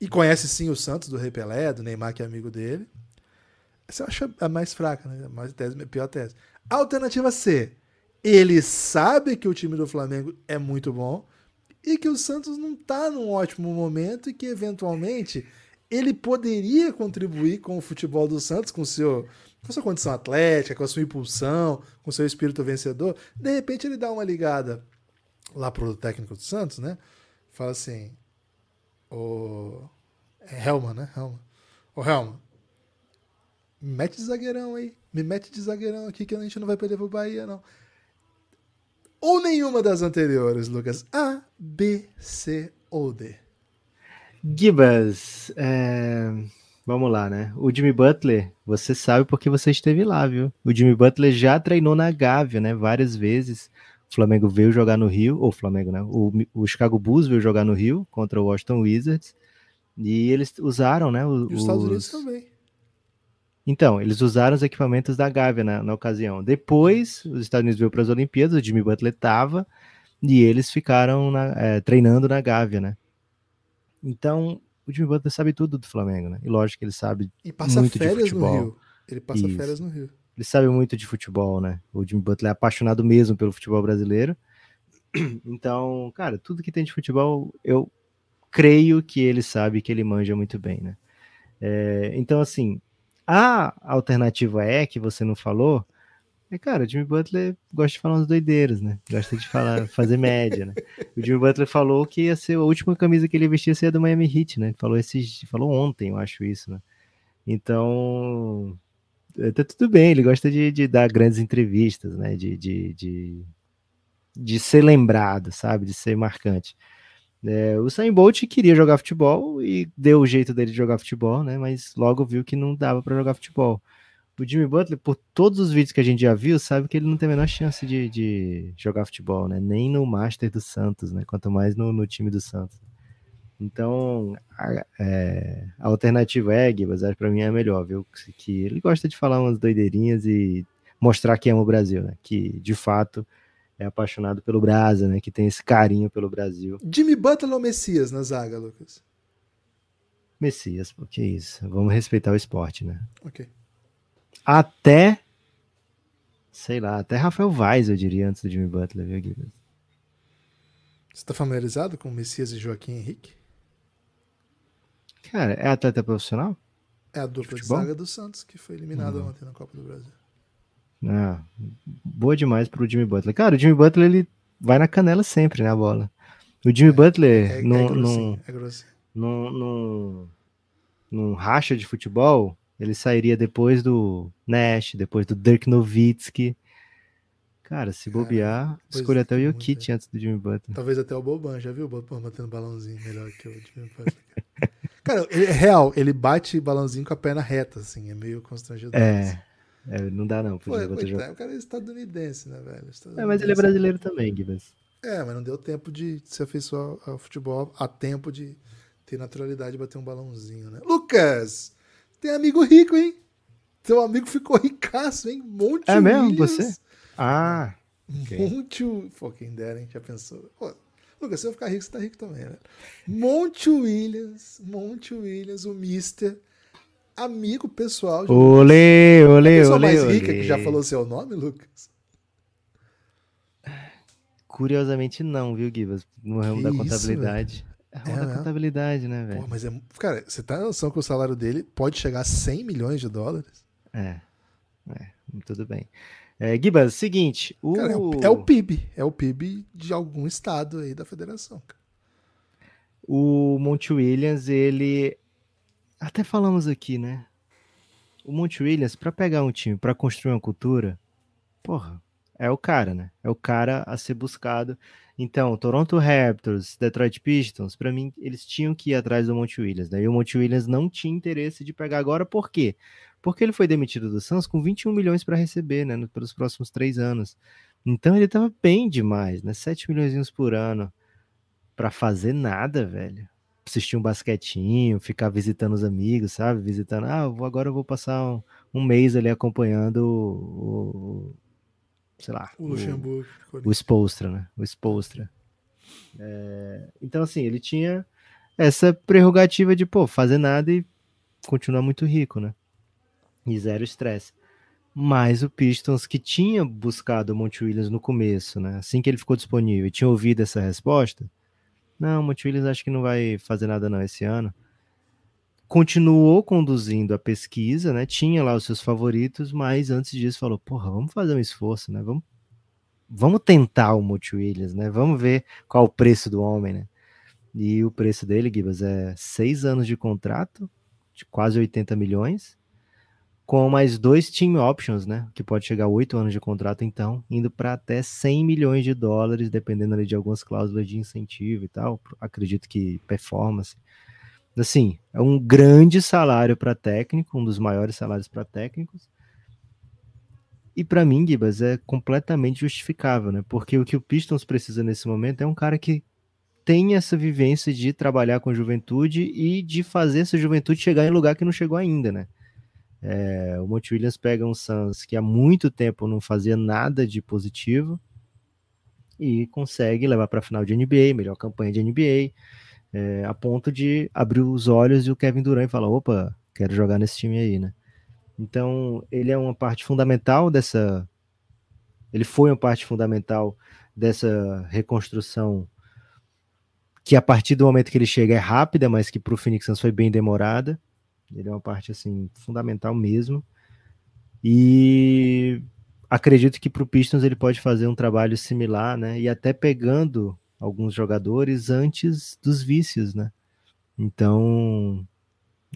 E conhece sim o Santos do Rei Pelé, do Neymar, que é amigo dele. Essa acho a mais fraca, né? A mais tese, a pior tese. Alternativa C. Ele sabe que o time do Flamengo é muito bom e que o Santos não está num ótimo momento e que eventualmente ele poderia contribuir com o futebol do Santos, com seu com sua condição atlética, com a sua impulsão, com seu espírito vencedor. De repente ele dá uma ligada lá pro técnico do Santos, né? Fala assim: "O é Helma, né? Helma. Ô Helma, me mete de zagueirão aí. Me mete de zagueirão aqui que a gente não vai perder pro Bahia, não. Ou nenhuma das anteriores, Lucas. A, B, C ou D. Gibas, é... vamos lá, né? O Jimmy Butler, você sabe porque você esteve lá, viu? O Jimmy Butler já treinou na Gávea, né? Várias vezes. O Flamengo veio jogar no Rio, ou Flamengo, né? O, o Chicago Bulls veio jogar no Rio contra o Washington Wizards. E eles usaram, né? Os, e os Estados Unidos também. Então, eles usaram os equipamentos da Gávea na, na ocasião. Depois, os Estados Unidos veio para as Olimpíadas, o Jimmy Butler estava, e eles ficaram na, é, treinando na Gávea, né? Então, o Jimmy Butler sabe tudo do Flamengo, né? E lógico que ele sabe e passa muito férias de futebol. no Rio. Ele passa Isso. férias no Rio. Ele sabe muito de futebol, né? O Jimmy Butler é apaixonado mesmo pelo futebol brasileiro. Então, cara, tudo que tem de futebol, eu creio que ele sabe que ele manja muito bem, né? É, então, assim, a alternativa é que você não falou. É, cara, o Jimmy Butler gosta de falar uns doideiros, né? Gosta de falar, fazer média, né? O Jimmy Butler falou que ia ser a última camisa que ele vestia ser a do Miami Heat, né? Falou esses, falou ontem, eu acho isso, né? Então, tá tudo bem, ele gosta de, de dar grandes entrevistas, né? De, de, de, de ser lembrado, sabe? De ser marcante. É, o Sam Bolt queria jogar futebol e deu o jeito dele de jogar futebol, né? Mas logo viu que não dava para jogar futebol. O Jimmy Butler, por todos os vídeos que a gente já viu, sabe que ele não tem a menor chance de, de jogar futebol, né? Nem no Master do Santos, né? Quanto mais no, no time do Santos. Então, a, é, a alternativa é, acho para mim é melhor, viu? Que ele gosta de falar umas doideirinhas e mostrar que ama o Brasil, né? Que, de fato, é apaixonado pelo Brasa, né? Que tem esse carinho pelo Brasil. Jimmy Butler ou Messias na zaga, Lucas? Messias, porque isso. Vamos respeitar o esporte, né? Ok. Até, sei lá, até Rafael Vaz, eu diria, antes do Jimmy Butler, viu, Guilherme? Você tá familiarizado com Messias e Joaquim Henrique? Cara, é atleta profissional? É a dupla de, futebol? zaga do Santos, que foi eliminada ontem na Copa do Brasil. Ah, boa demais pro Jimmy Butler. Cara, o Jimmy Butler, ele vai na canela sempre, né, a bola. O Jimmy Butler É, não, é não, é num, num, num racha de futebol, ele sairia depois do Nash, depois do Dirk Nowitzki. Cara, se bobear, é, até o Jokic antes do Jimmy Butler. Talvez até o Boban, já viu o Boban batendo balãozinho melhor que o Jimmy Butler? Cara, ele é real, ele bate balãozinho com a perna reta, assim, é meio constrangedor. assim. É, é, não dá não jogar. coitado, o cara é estadunidense, né, velho? É, mas ele é brasileiro também, Gibbs. É, mas não deu tempo de se afeiçoar ao futebol, a tempo de ter naturalidade de bater um balãozinho, né? Lucas, tem amigo rico, hein? Teu amigo ficou ricaço, hein? Monte É mesmo? Williams. Você? Ah, ok. Monte. Pô, quem dera, hein? Já pensou? Pô, Lucas, se eu ficar rico, você tá rico também, né? Monte Williams, Monte Williams, o Mister, amigo pessoal de Olê, a olê, pessoa olê, mais olê. rica que já falou seu nome, Lucas? Curiosamente não, viu, Gibas? No ramo Que da isso, contabilidade. É ramo É, da né? contabilidade, né, Pô, velho? mas é. Cara, você tá na noção que o salário dele pode chegar a 100 milhões de dólares? É. É, tudo bem. É, Gibas, seguinte, o... Cara, é, o, é o PIB. É o PIB de algum estado aí da federação. cara. o Monte Williams, ele. Até falamos aqui, né? O Monte Williams, pra pegar um time, pra construir uma cultura, porra, é o cara, né? É o cara a ser buscado. Então, Toronto Raptors, Detroit Pistons, pra mim, eles tinham que ir atrás do Monte Williams. Daí o Monte Williams não tinha interesse de pegar agora, por quê? Porque ele foi demitido do Suns com 21 milhões para receber, né? Pelos próximos três anos. Então ele tava bem demais, né? 7 milhões por ano pra fazer nada, velho. Assistir um basquetinho, ficar visitando os amigos, sabe? Visitando. Ah, vou- agora eu vou passar um, um mês ali acompanhando o. o- sei lá. O Luxemburgo. ficou O Spolstra, né? O Spolstra. É, então, assim, ele tinha essa prerrogativa de, pô, fazer nada e continuar muito rico, né? E zero estresse. Mas o Pistons, que tinha buscado o Monte Williams no começo, né? Assim que ele ficou disponível, tinha ouvido essa resposta. Não, o Williams acho que não vai fazer nada não esse ano. Continuou conduzindo a pesquisa, né? Tinha lá os seus favoritos, mas antes disso falou: porra, vamos fazer um esforço, né? Vamos, vamos tentar o Monte Williams, né? Vamos ver qual o preço do homem, né? E o preço dele, Gibas, é seis anos de contrato, de quase 80 milhões com mais dois team options, né? Que pode chegar a oito anos de contrato, então, indo para até 100 milhões de dólares, dependendo ali de algumas cláusulas de incentivo e tal. Acredito que performance. Assim, é um grande salário para técnico, um dos maiores salários para técnicos. E para mim, Gibas, é completamente justificável, né? Porque o que o Pistons precisa nesse momento é um cara que tem essa vivência de trabalhar com juventude e de fazer essa juventude chegar em lugar que não chegou ainda, né? É, o Monte Williams pega um Suns que há muito tempo não fazia nada de positivo e consegue levar para a final de NBA, melhor campanha de NBA, é, a ponto de abrir os olhos e o Kevin Durant fala: opa, quero jogar nesse time aí, né? Então ele é uma parte fundamental dessa. Ele foi uma parte fundamental dessa reconstrução que a partir do momento que ele chega é rápida, mas que para o Phoenix Suns foi bem demorada. Ele é uma parte assim fundamental mesmo. E acredito que para o Pistons ele pode fazer um trabalho similar, né? E até pegando alguns jogadores antes dos vícios, né? Então,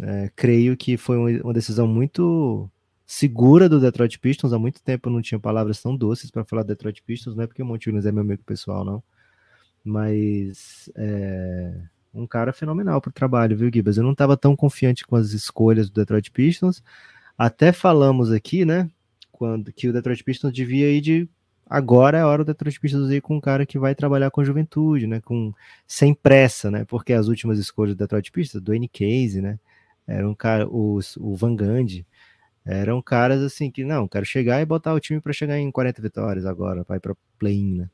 é, creio que foi uma decisão muito segura do Detroit Pistons. Há muito tempo eu não tinha palavras tão doces para falar do Detroit Pistons, não é porque o Monte Williams é meu amigo pessoal, não. Mas é, um cara fenomenal para o trabalho, viu, Gibas? Eu não estava tão confiante com as escolhas do Detroit Pistons. Até falamos aqui, né, quando que o Detroit Pistons devia ir de agora é a hora do Detroit Pistons ir com um cara que vai trabalhar com juventude, né, com sem pressa, né? Porque as últimas escolhas do Detroit Pistons, do N Case, né, era um cara o, o Van Gundy, eram caras assim que não, quero chegar e botar o time para chegar em 40 vitórias agora, vai para play-in, né?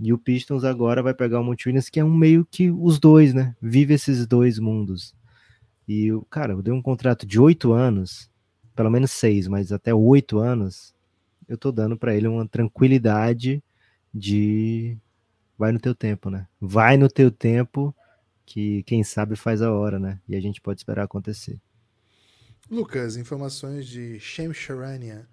E o Pistons agora vai pegar o Monte Williams, que é um meio que os dois, né? Vive esses dois mundos. E, o cara, eu dei um contrato de oito anos, pelo menos seis, mas até oito anos, eu tô dando para ele uma tranquilidade de vai no teu tempo, né? Vai no teu tempo, que quem sabe faz a hora, né? E a gente pode esperar acontecer. Lucas, informações de Shem Sharania,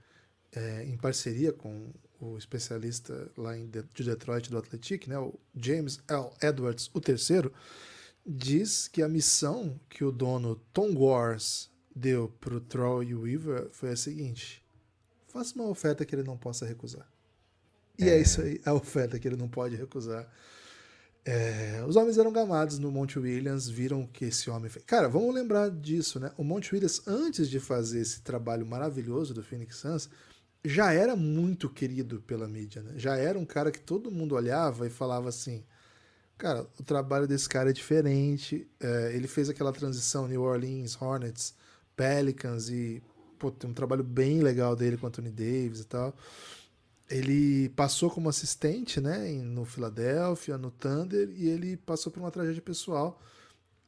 é, em parceria com o especialista lá em de, de Detroit do Athletic, né, o James L. Edwards, o terceiro, diz que a missão que o dono Tom Gores deu para o Troy Weaver foi a seguinte: faça uma oferta que ele não possa recusar. E é, é isso aí, a oferta que ele não pode recusar. É, os homens eram gamados no Monte Williams, viram que esse homem fez. Cara, vamos lembrar disso, né? O Monte Williams, antes de fazer esse trabalho maravilhoso do Phoenix Suns, já era muito querido pela mídia, né? Já era um cara que todo mundo olhava e falava assim, cara, o trabalho desse cara é diferente. É, ele fez aquela transição New Orleans, Hornets, Pelicans e pô, tem um trabalho bem legal dele com Anthony Davis e tal. Ele passou como assistente, né, no Philadelphia, no Thunder, e ele passou por uma tragédia pessoal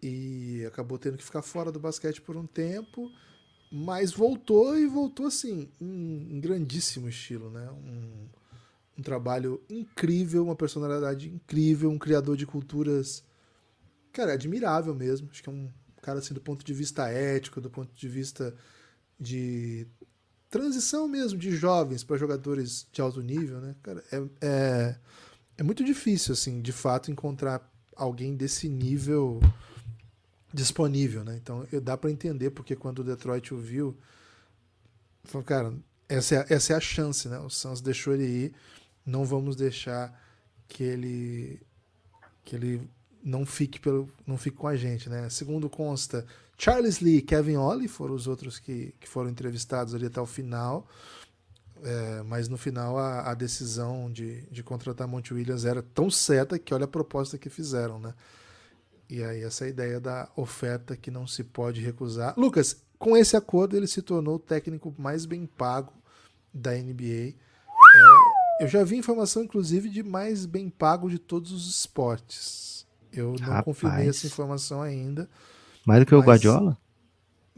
e acabou tendo que ficar fora do basquete por um tempo mas voltou e voltou assim, em, grandíssimo estilo, né? Um, um, trabalho incrível, uma personalidade incrível, um criador de culturas, cara, admirável mesmo. Acho que é um cara assim do ponto de vista ético, do ponto de vista de transição mesmo de jovens para jogadores de alto nível, né? Cara, é, é, é muito difícil assim, de fato, encontrar alguém desse nível disponível, né? Então dá para entender porque quando o Detroit o viu, falou, cara, essa é, essa é a chance, né? O Suns deixou ele ir, não vamos deixar que ele que ele não fique pelo não fique com a gente, né? Segundo consta, Charles Lee Kevin Ollie foram os outros que, que foram entrevistados ali até o final. É, mas no final a, a, decisão de, de contratar Monte Williams era tão certa que olha a proposta que fizeram, né? E aí essa ideia da oferta que não se pode recusar. Lucas, com esse acordo ele se tornou o técnico mais bem pago da NBA. É, eu já vi informação, inclusive, de mais bem pago de todos os esportes. Eu não Rapaz. confirmei essa informação ainda. Mais do que o Guardiola?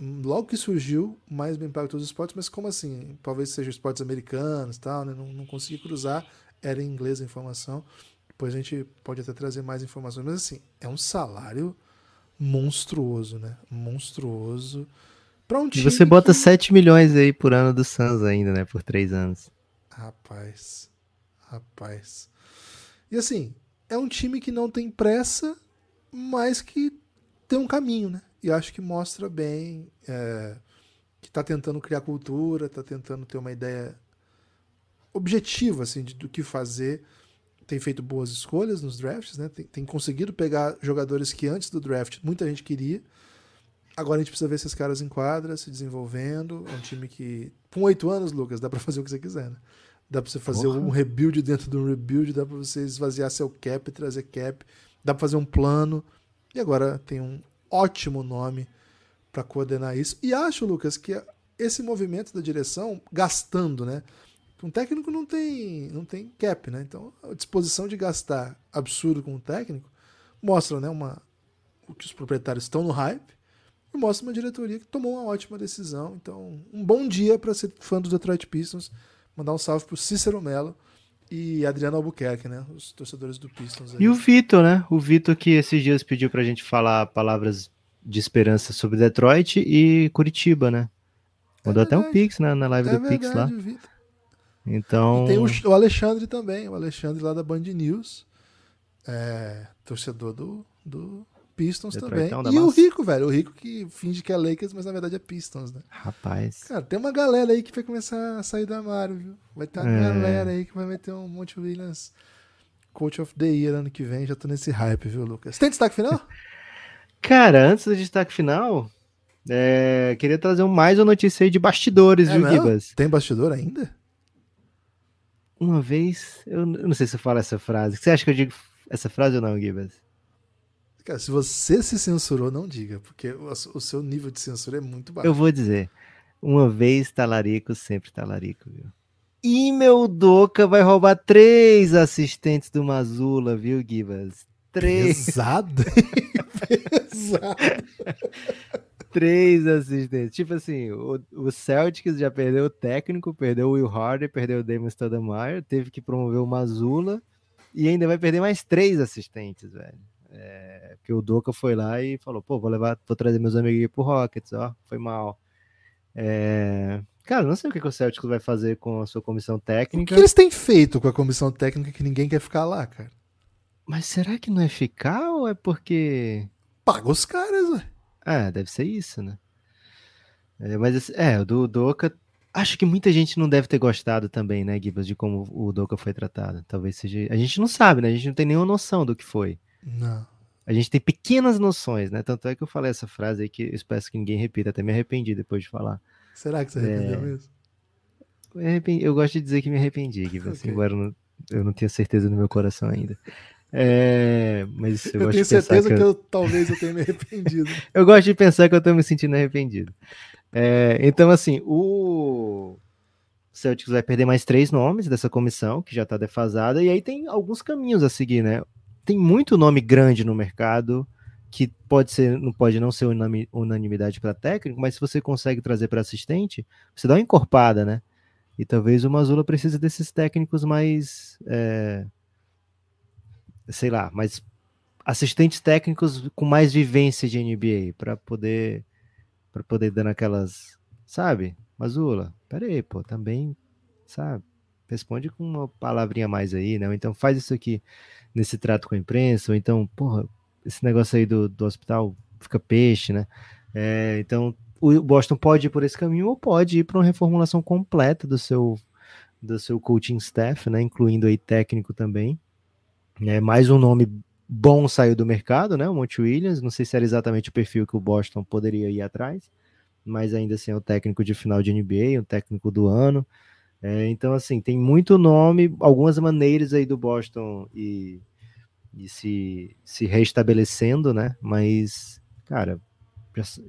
logo que surgiu, mais bem pago todos os esportes, mas como assim? Talvez seja esportes americanos tal, né? Não, não consegui cruzar, era em inglês a informação. Depois a gente pode até trazer mais informações, mas assim, é um salário monstruoso, né? Monstruoso. Pra um time e você bota que... 7 milhões aí por ano do Suns ainda, né? Por 3 anos. Rapaz. Rapaz. E assim, é um time que não tem pressa, mas que tem um caminho, né? E acho que mostra bem é, que está tentando criar cultura, está tentando ter uma ideia objetiva assim, de, do que fazer. Tem feito boas escolhas nos drafts, né? Tem, tem, conseguido pegar jogadores que antes do draft muita gente queria. Agora a gente precisa ver esses caras em quadra, se desenvolvendo. É um time que, com oito anos, Lucas, dá para fazer o que você quiser, né? Dá para você fazer Porra. um rebuild dentro de um rebuild, dá para você esvaziar seu cap, trazer cap, dá para fazer um plano. E agora tem um ótimo nome para coordenar isso. E acho, Lucas, que esse movimento da direção, gastando, né? Um técnico não tem, não tem cap, né? Então, a disposição de gastar absurdo com o técnico mostra, né, uma, que os proprietários estão no hype e mostra uma diretoria que tomou uma ótima decisão. Então, um bom dia para ser fã dos Detroit Pistons. Mandar um salve pro Cícero Mello e Adriano Albuquerque, né? Os torcedores do Pistons. Aí. E o Vitor, né? O Vitor que esses dias pediu pra gente falar palavras de esperança sobre Detroit e Curitiba, né? Mandou é até um Pix né, na live é do verdade, Pix lá. Victor. Então. E tem o, o, Alexandre também, o Alexandre lá da Band News. É, torcedor do, do Pistons também. E o Rico, velho. O Rico que finge que é Lakers, mas na verdade é Pistons, né? Rapaz. Cara, tem uma galera aí que vai começar a sair do armário, viu? Vai ter uma é. galera aí que vai meter um Monte Williams Coach of the Year ano que vem. Já tô nesse hype, viu, Lucas? Tem destaque final? Cara, antes do destaque final, é, queria trazer mais uma notícia aí de bastidores, é viu? Gibas? Tem bastidor ainda? Uma vez, eu não sei se eu falo essa frase. Você acha que eu digo essa frase ou não, Gibas? Cara, se você se censurou, não diga, porque o, seu nível de censura é muito baixo. Eu vou dizer. Uma vez talarico, sempre talarico, viu? E meu Doca vai roubar três assistentes do Mazula, viu, Gibas? Três. Pesado? Pesado. três assistentes. Tipo assim, o, o, Celtics já perdeu o técnico, perdeu o Will Harder, perdeu o Damon Stoudemire, teve que promover o Mazula e ainda vai perder mais três assistentes, velho. É, porque o Doca foi lá e falou, pô, vou levar, vou trazer meus amigos pro Rockets, ó, foi mal. É, cara, não sei o que, que o Celtics vai fazer com a sua comissão técnica. O que eles têm feito com a comissão técnica que ninguém quer ficar lá, cara? Mas será que não é ficar ou é porque. Paga os caras, ué. É, deve ser isso, né? É, mas é, o do Doca. Acho que muita gente não deve ter gostado também, né, Gibas, de como o Doca foi tratado. Talvez seja. A gente não sabe, né? A gente não tem nenhuma noção do que foi. Não. A gente tem pequenas noções, né? Tanto é que eu falei essa frase aí que eu espero que ninguém repita, até me arrependi depois de falar. Será que você arrependeu é... mesmo? Eu, arrependi, eu gosto de dizer que me arrependi, que okay. embora eu não, eu não tenha certeza no meu coração ainda. É, mas eu, eu tenho certeza que, eu... que eu, talvez eu tenha me arrependido. eu gosto de pensar que eu estou me sentindo arrependido. É, então, assim, o Celtics vai perder mais três nomes dessa comissão, que já está defasada, e aí tem alguns caminhos a seguir, né? tem muito nome grande no mercado que pode ser, não pode não ser unanimidade para técnico, mas se você consegue trazer para assistente, você dá uma encorpada, né? E talvez o Mazula precise desses técnicos mais, é, sei lá, mais assistentes técnicos com mais vivência de NBA para poder para poder dar aquelas, sabe? Mazula, peraí, pô, também, sabe? Responde com uma palavrinha mais aí, né? Então faz isso aqui nesse trato com a imprensa, ou então, porra, esse negócio aí do, do hospital fica peixe, né? É, então, o Boston pode ir por esse caminho ou pode ir para uma reformulação completa do seu do seu coaching staff, né, incluindo aí técnico também. É, mais um nome bom saiu do mercado, né, o Monte Williams, não sei se era exatamente o perfil que o Boston poderia ir atrás, mas ainda assim é o técnico de final de NBA, um técnico do ano. É, então, assim, tem muito nome, algumas maneiras aí do Boston e, e se, se restabelecendo, né? Mas, cara,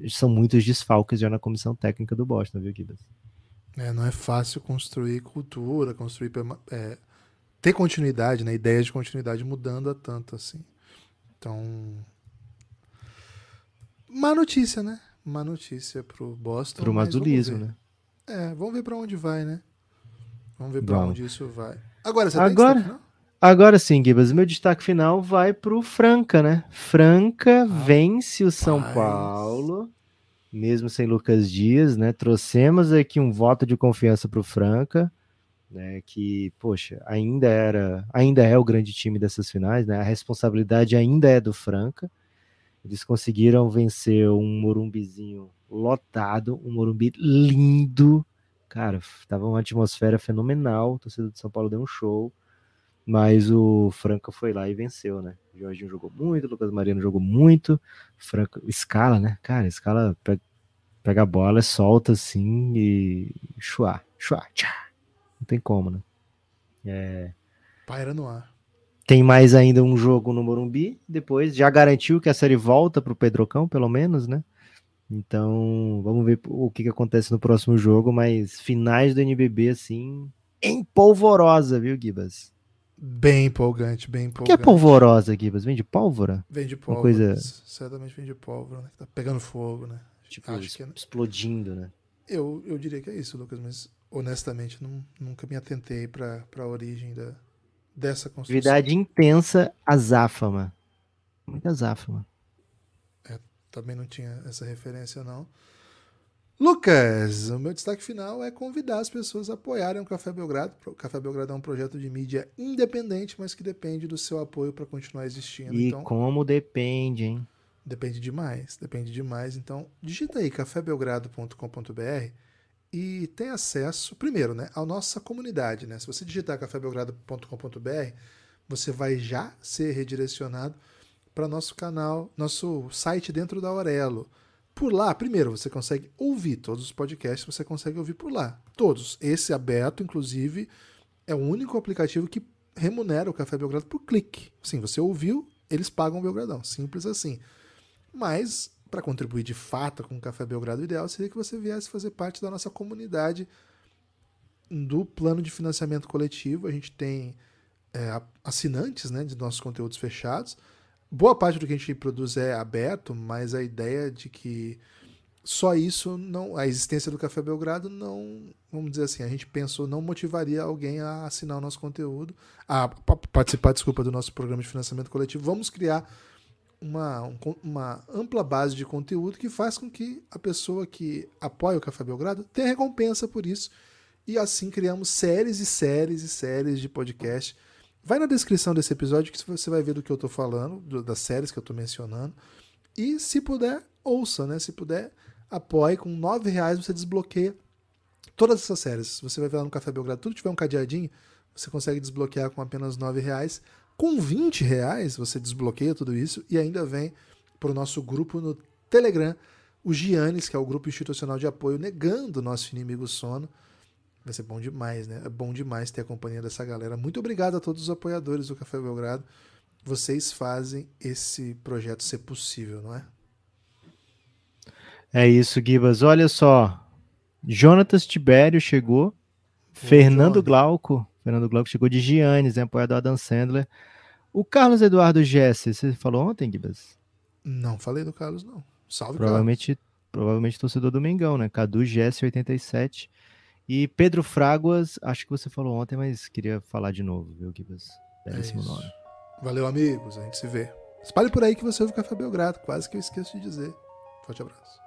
são muitos desfalques já na comissão técnica do Boston, viu, Kibas? É, não é fácil construir cultura, construir é, ter continuidade, né? Ideias de continuidade mudando a tanto assim. Então, má notícia, né? má notícia pro Boston. Pro ver. né? É, vamos ver pra onde vai, né? Vamos ver pra Vamos. onde isso vai. Agora, você Agora- tem destaque? Agora sim, Gibas, meu destaque final vai pro Franca, né? Franca vence o São Rapaz. Paulo, mesmo sem Lucas Dias, né? Trouxemos aqui um voto de confiança pro Franca, né? Que, poxa, ainda era, ainda é o grande time dessas finais, né? A responsabilidade ainda é do Franca. Eles conseguiram vencer um Morumbizinho lotado, um Morumbi lindo. Cara, tava uma atmosfera fenomenal. O torcedor de São Paulo deu um show. Mas o Franca foi lá e venceu, né? O Jorginho jogou muito, o Lucas Mariano jogou muito. Franca, escala, né? Cara, escala pe- pega a bola, solta assim e chuá, chuá, tchá. Não tem como, né? Paira no ar. Tem mais ainda um jogo no Morumbi, depois já garantiu que a série volta pro Pedrocão, pelo menos, né? Então, vamos ver o que, que acontece no próximo jogo, mas finais do NBB, assim, em polvorosa, viu, Gibas? Bem empolgante, bem O que é empolgante. polvorosa, Gibas? Vem de pólvora? Vem de Uma pólvora. coisa- Certamente vem de pólvora, né? Tá pegando fogo, né? Tipo, Acho que é- explodindo, né? eu, eu diria que é isso, Lucas, mas honestamente não, nunca me atentei pra, pra origem da, dessa construção. Atividade intensa, azáfama. Muita azáfama. Também não tinha essa referência, não. Lucas, o meu destaque final é convidar as pessoas a apoiarem o Café Belgrado. O Café Belgrado é um projeto de mídia independente, mas que depende do seu apoio para continuar existindo. E então, como depende, hein? depende demais, depende demais. Então, digita aí cafébelgrado.com.br e tem acesso, primeiro, né, à nossa comunidade, né? Se você digitar cafébelgrado.com.br, você vai já ser redirecionado para nosso canal, nosso site dentro da Aurelo. Por lá, primeiro, você consegue ouvir todos os podcasts, você consegue ouvir por lá. Todos. Esse aberto, inclusive, é o único aplicativo que remunera o Café Belgrado por clique. Sim, você ouviu, eles pagam o Belgradão. Simples assim. Mas, para contribuir de fato com o Café Belgrado, o ideal seria que você viesse fazer parte da nossa comunidade do plano de financiamento coletivo. A gente tem é, assinantes né, de nossos conteúdos fechados. Boa parte do que a gente produz é aberto, mas a ideia de que só isso não. A existência do Café Belgrado não. Vamos dizer assim, a gente pensou, não motivaria alguém a assinar o nosso conteúdo, a pa- participar, desculpa, do nosso programa de financiamento coletivo. Vamos criar uma, um uma ampla base de conteúdo que faz com que a pessoa que apoia o Café Belgrado tenha recompensa por isso. E assim criamos séries e séries e séries de podcast. Vai na descrição desse episódio que você vai ver do que eu estou falando, do- das séries que eu estou mencionando. E se puder, ouça, né? Se puder, apoie. Com R$ reais você desbloqueia todas essas séries. Você vai ver lá no Café Belgrado, tudo tiver um cadeadinho, você consegue desbloquear com apenas R$ reais. Com 20 reais você desbloqueia tudo isso e ainda vem para o nosso grupo no Telegram, o Giannis, que é o grupo institucional de apoio, negando o nosso inimigo sono. Vai ser bom demais, né? É bom demais ter a companhia dessa galera. Muito obrigado a todos os apoiadores do Café Belgrado. Vocês fazem esse projeto ser possível, não é? É isso, Gibas. Olha só. Jonatas Tibério chegou. Fernando. Glauco. Fernando Glauco chegou de Giannis, né, apoiador Adam Sandler. O Carlos Eduardo Jesse, você falou ontem, Gibas? Não falei do Carlos, não. Salve, Provavelmente, provavelmente torcedor do Mengão, né? Cadu Jesse 87. E Pedro Fraguas, acho que você falou ontem, mas queria falar de novo, viu, Gibas? Belíssimo É nome. Carlos. Valeu, amigos. A gente se vê. Espalhe por aí que você ouve o Café Belgrado. Quase que eu esqueço de dizer. Forte abraço.